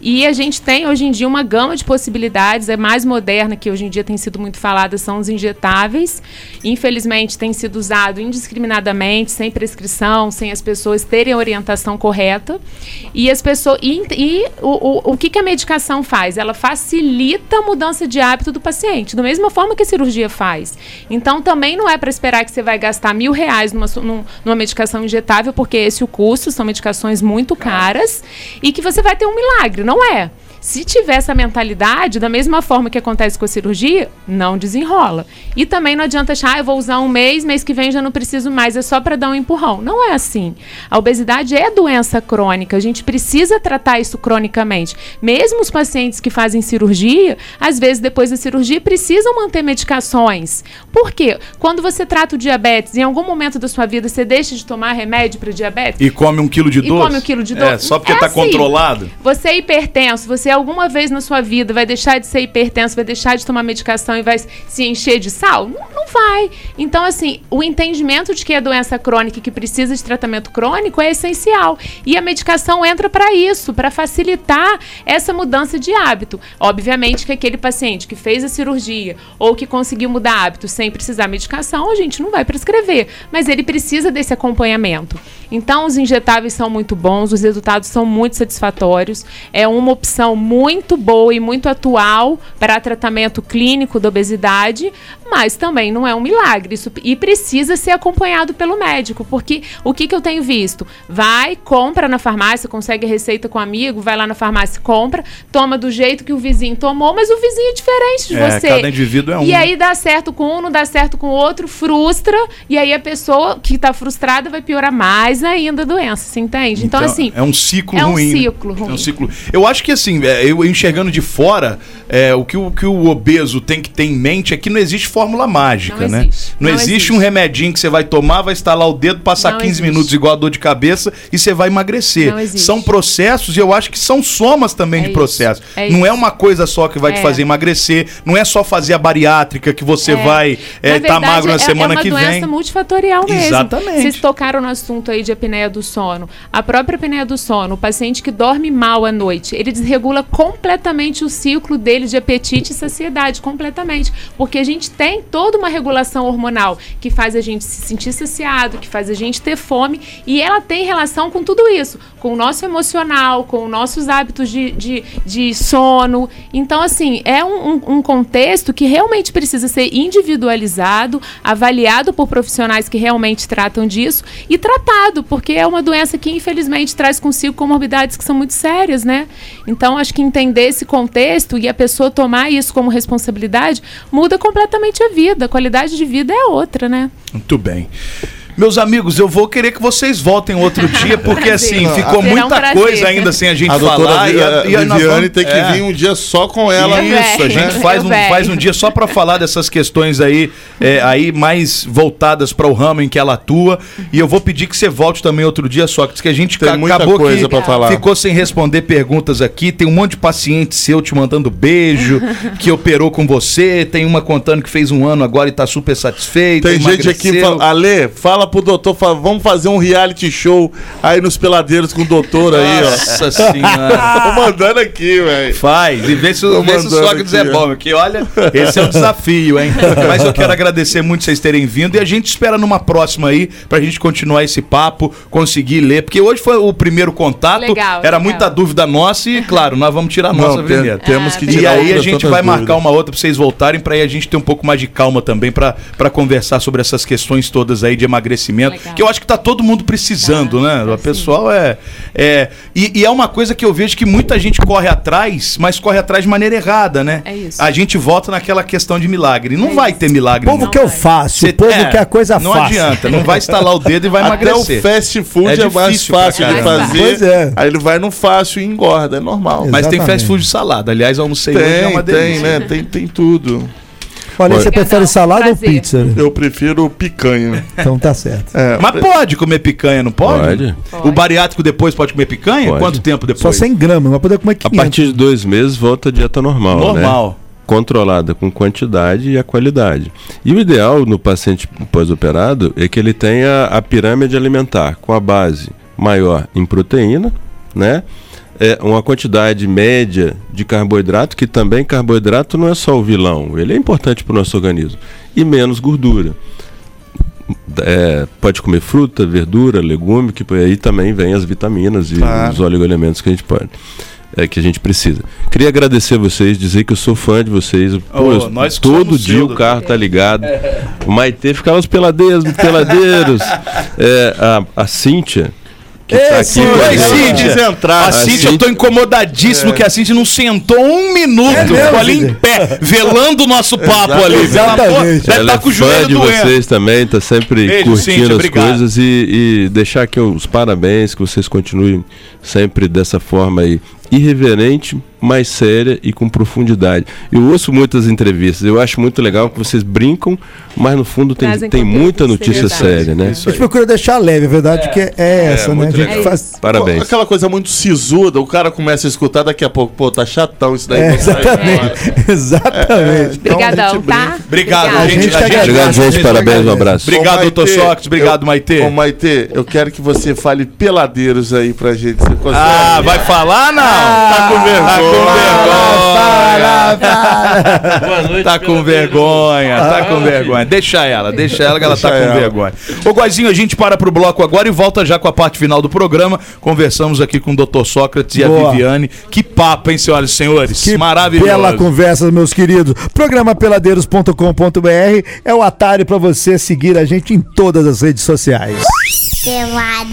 E a gente tem, hoje em dia, uma gama de possibilidades, é mais moderna, que hoje em dia tem sido muito falada, são os injetáveis. Infelizmente, tem sido usado indiscriminadamente, sem prescrição, sem as pessoas terem a orientação correta. E as pessoas. E, e o, o, o que, que a medicação faz? Ela facilita a mudança de hábito do paciente, da mesma forma que a cirurgia faz. Então, também não é para esperar que você vai gastar mil reais numa, numa medicação injetável, porque esse é o custo, são medicações muito caras, e que você vai ter um milagre, não é? Se tiver essa mentalidade, da mesma forma que acontece com a cirurgia, não desenrola. E também não adianta achar, ah, eu vou usar um mês, mês que vem já não preciso mais, é só para dar um empurrão. Não é assim. A obesidade é doença crônica, a gente precisa tratar isso cronicamente. Mesmo os pacientes que fazem cirurgia, às vezes depois da cirurgia precisam manter medicações. Por quê? Quando você trata o diabetes, em algum momento da sua vida você deixa de tomar remédio para diabetes? E come um quilo de E doce? come um quilo de É, doce. só porque É tá assim. controlado? Você é hipertenso, você alguma vez na sua vida vai deixar de ser hipertenso, vai deixar de tomar medicação e vai se encher de sal? Não, não vai. Então, assim, o entendimento de que é doença crônica e que precisa de tratamento crônico é essencial. E a medicação entra para isso, para facilitar essa mudança de hábito. Obviamente que aquele paciente que fez a cirurgia ou que conseguiu mudar hábito sem precisar medicação, a gente não vai prescrever, mas ele precisa desse acompanhamento. Então, os injetáveis são muito bons, os resultados são muito satisfatórios. É uma opção muito boa e muito atual para tratamento clínico da obesidade, mas também não é um milagre. Isso, e precisa ser acompanhado pelo médico, porque o que, que eu tenho visto? Vai, compra na farmácia, consegue receita com um amigo, vai lá na farmácia, compra, toma do jeito que o vizinho tomou, mas o vizinho é diferente de É, você. cada indivíduo é um. E aí dá certo com um, não dá certo com o outro, frustra, e aí a pessoa que está frustrada vai piorar mais ainda a doença, você entende? Então, assim. É um ciclo é um ruim. né? ciclo ruim. É um ciclo. Eu acho que assim, é, eu enxergando de fora, é, o, que o que o obeso tem que ter em mente é que não existe fórmula mágica, Não né? existe. Não, Não existe, existe. um remedinho que você vai tomar, vai estalar o dedo, passar Não 15 existe. minutos igual a dor de cabeça e você vai emagrecer. São processos e eu acho que são somas também É de processos. É não é uma coisa só que vai te É. fazer emagrecer, não é só fazer a bariátrica que você vai Na estar tá magro na é, semana é uma que doença vem. multifatorial mesmo. Exatamente. Vocês tocaram no assunto aí de apneia do sono. A própria apneia do sono, o paciente que dorme mal à noite, ele desregula completamente o ciclo dele de apetite e saciedade, completamente. Porque a gente tem toda uma regulação hormonal que faz a gente se sentir saciado, que faz a gente ter fome, e ela tem relação com tudo isso, com o nosso emocional, com os nossos hábitos de, de, de sono. Então, assim, é um, um- um contexto que realmente precisa ser individualizado, avaliado por profissionais que realmente tratam disso e tratado, porque é uma doença que infelizmente traz consigo comorbidades que são muito sérias, né? Então, acho que entender esse contexto e a pessoa tomar isso como responsabilidade muda completamente a vida. A qualidade de vida é outra, né? Muito bem. Meus amigos, eu vou querer que vocês voltem outro [laughs] dia, porque assim, ficou Será um muita prazer. coisa ainda sem a gente A falar. Vi- e a- e a- Viviane vamos- tem que é. vir um dia só com ela. Isso, a gente faz um, faz um dia só pra falar dessas questões aí, é, aí mais voltadas para o ramo em que ela atua. E eu vou pedir que você volte também outro dia, só que a gente Tem acabou coisa que pra falar. ficou sem responder perguntas aqui. Tem um monte de paciente seu te mandando beijo, [laughs] que operou com você. Tem uma contando que fez um ano agora e tá super satisfeita. Tem gente aqui que emagreceu. fala, Ale, fala pro doutor, fala, vamos fazer um reality show aí nos peladeiros com o doutor aí, ó. Nossa senhora. [laughs] Tô mandando aqui, velho. Faz, e vê se, Tô o- vê se o Sócrates é bom, que olha, esse é um desafio, hein? Mas eu quero agradecer muito vocês terem vindo e a gente espera numa próxima aí pra gente continuar esse papo, conseguir ler, porque hoje foi o primeiro contato, Legal, era legal. muita dúvida nossa e, claro, nós vamos tirar a Não, nossa tem- primeiro. temos que E tirar aí a gente vai marcar dúvidas. uma outra pra vocês voltarem pra aí a gente ter um pouco mais de calma também pra pra conversar sobre essas questões todas aí de emagrecimento, Legal. que eu acho que tá todo mundo precisando, né? O pessoal é. é e, e é uma coisa que eu vejo que muita gente corre atrás, mas corre atrás de maneira errada, né? É isso. A gente volta naquela questão de milagre. Não É vai isso. ter milagre. Povo não. que eu faço, Cê- o povo é, que a coisa Não fácil. adianta, não vai estalar o dedo e vai [laughs] Até o emagrecer. fast food É é, mais fácil de caramba. fazer. Pois é. Aí ele vai no fácil e engorda, é normal. Mas tem Exatamente. fast food de salada. Aliás, almocei hoje é Tem, uma tem, delícia. né? Tem, tem tudo. Olha, você prefere salada prazer. ou pizza? Eu prefiro picanha. Então tá certo. É, Mas pode comer picanha, não pode? Pode. O bariátrico depois pode comer picanha? Pode. Quanto tempo depois? Só 100 gramas, vai poder comer A 500. partir de dois meses volta a dieta normal, né? Normal. Controlada com quantidade e a qualidade. E o ideal no paciente pós-operado é que ele tenha a pirâmide alimentar com a base maior em proteína, né? É uma quantidade média de carboidrato, que também carboidrato não é só o vilão, ele é importante para o nosso organismo, e menos gordura. É, pode comer fruta, verdura, legume, que por aí também vem as vitaminas e Claro. os oligoelementos que a gente pode. É, que a gente precisa. Queria agradecer a vocês, dizer que eu sou fã de vocês. Pô, Oh, eu- nós todo dia o carro tá ligado. O Maitê ficava os peladeiros, os peladeiros. [laughs] É, a, a Cíntia, que tá aqui. Oi. Cíntia. entrar. A Cíntia, eu tô incomodadíssimo que a Cíntia não sentou um minuto. É ali em pé, velando o nosso papo ali. Exatamente. Deve Ela estar é com o joelho de doendo. vocês também, tá sempre Beijo, curtindo Cíntia, as obrigado. coisas e, e deixar aqui os parabéns, que vocês continuem sempre dessa forma aí, irreverente, mais séria e com profundidade. Eu ouço muitas entrevistas, eu acho muito legal que vocês brincam, mas no fundo tem, Trazem tem muita notícia séria, né? Isso A gente procura deixar leve, a verdade que é, essa, né? A muito gente legal. faz. Parabéns. Aquela coisa muito sisuda, o cara começa a escutar, daqui a pouco, pô, tá chatão isso daí. É, exatamente. fora. Exatamente. Então, Obrigadão, tá? Obrigado, a gente. A gente Obrigado, gente, parabéns, um abraço. Obrigado, doutor Sócrates. Obrigado, eu- Maitê. Ô, Maitê, eu quero que você fale peladeiros aí pra gente. Você consegue? Ah, vai falar não? tá com Tá com vergonha. Boa noite. Tá com vergonha, tá com vergonha. Deixa ela, deixa ela que ela tá com ela. vergonha. Ô, Goizinho, a gente para pro bloco agora e volta já com a parte final do programa. Conversamos aqui com o Dr. Sócrates e a. Viviane. Que papo, hein, senhoras e senhores? Que Maravilhoso. Bela conversa, meus queridos. Programa peladeiros.com.br é o atalho para você seguir a gente em todas as redes sociais. Peladeiros.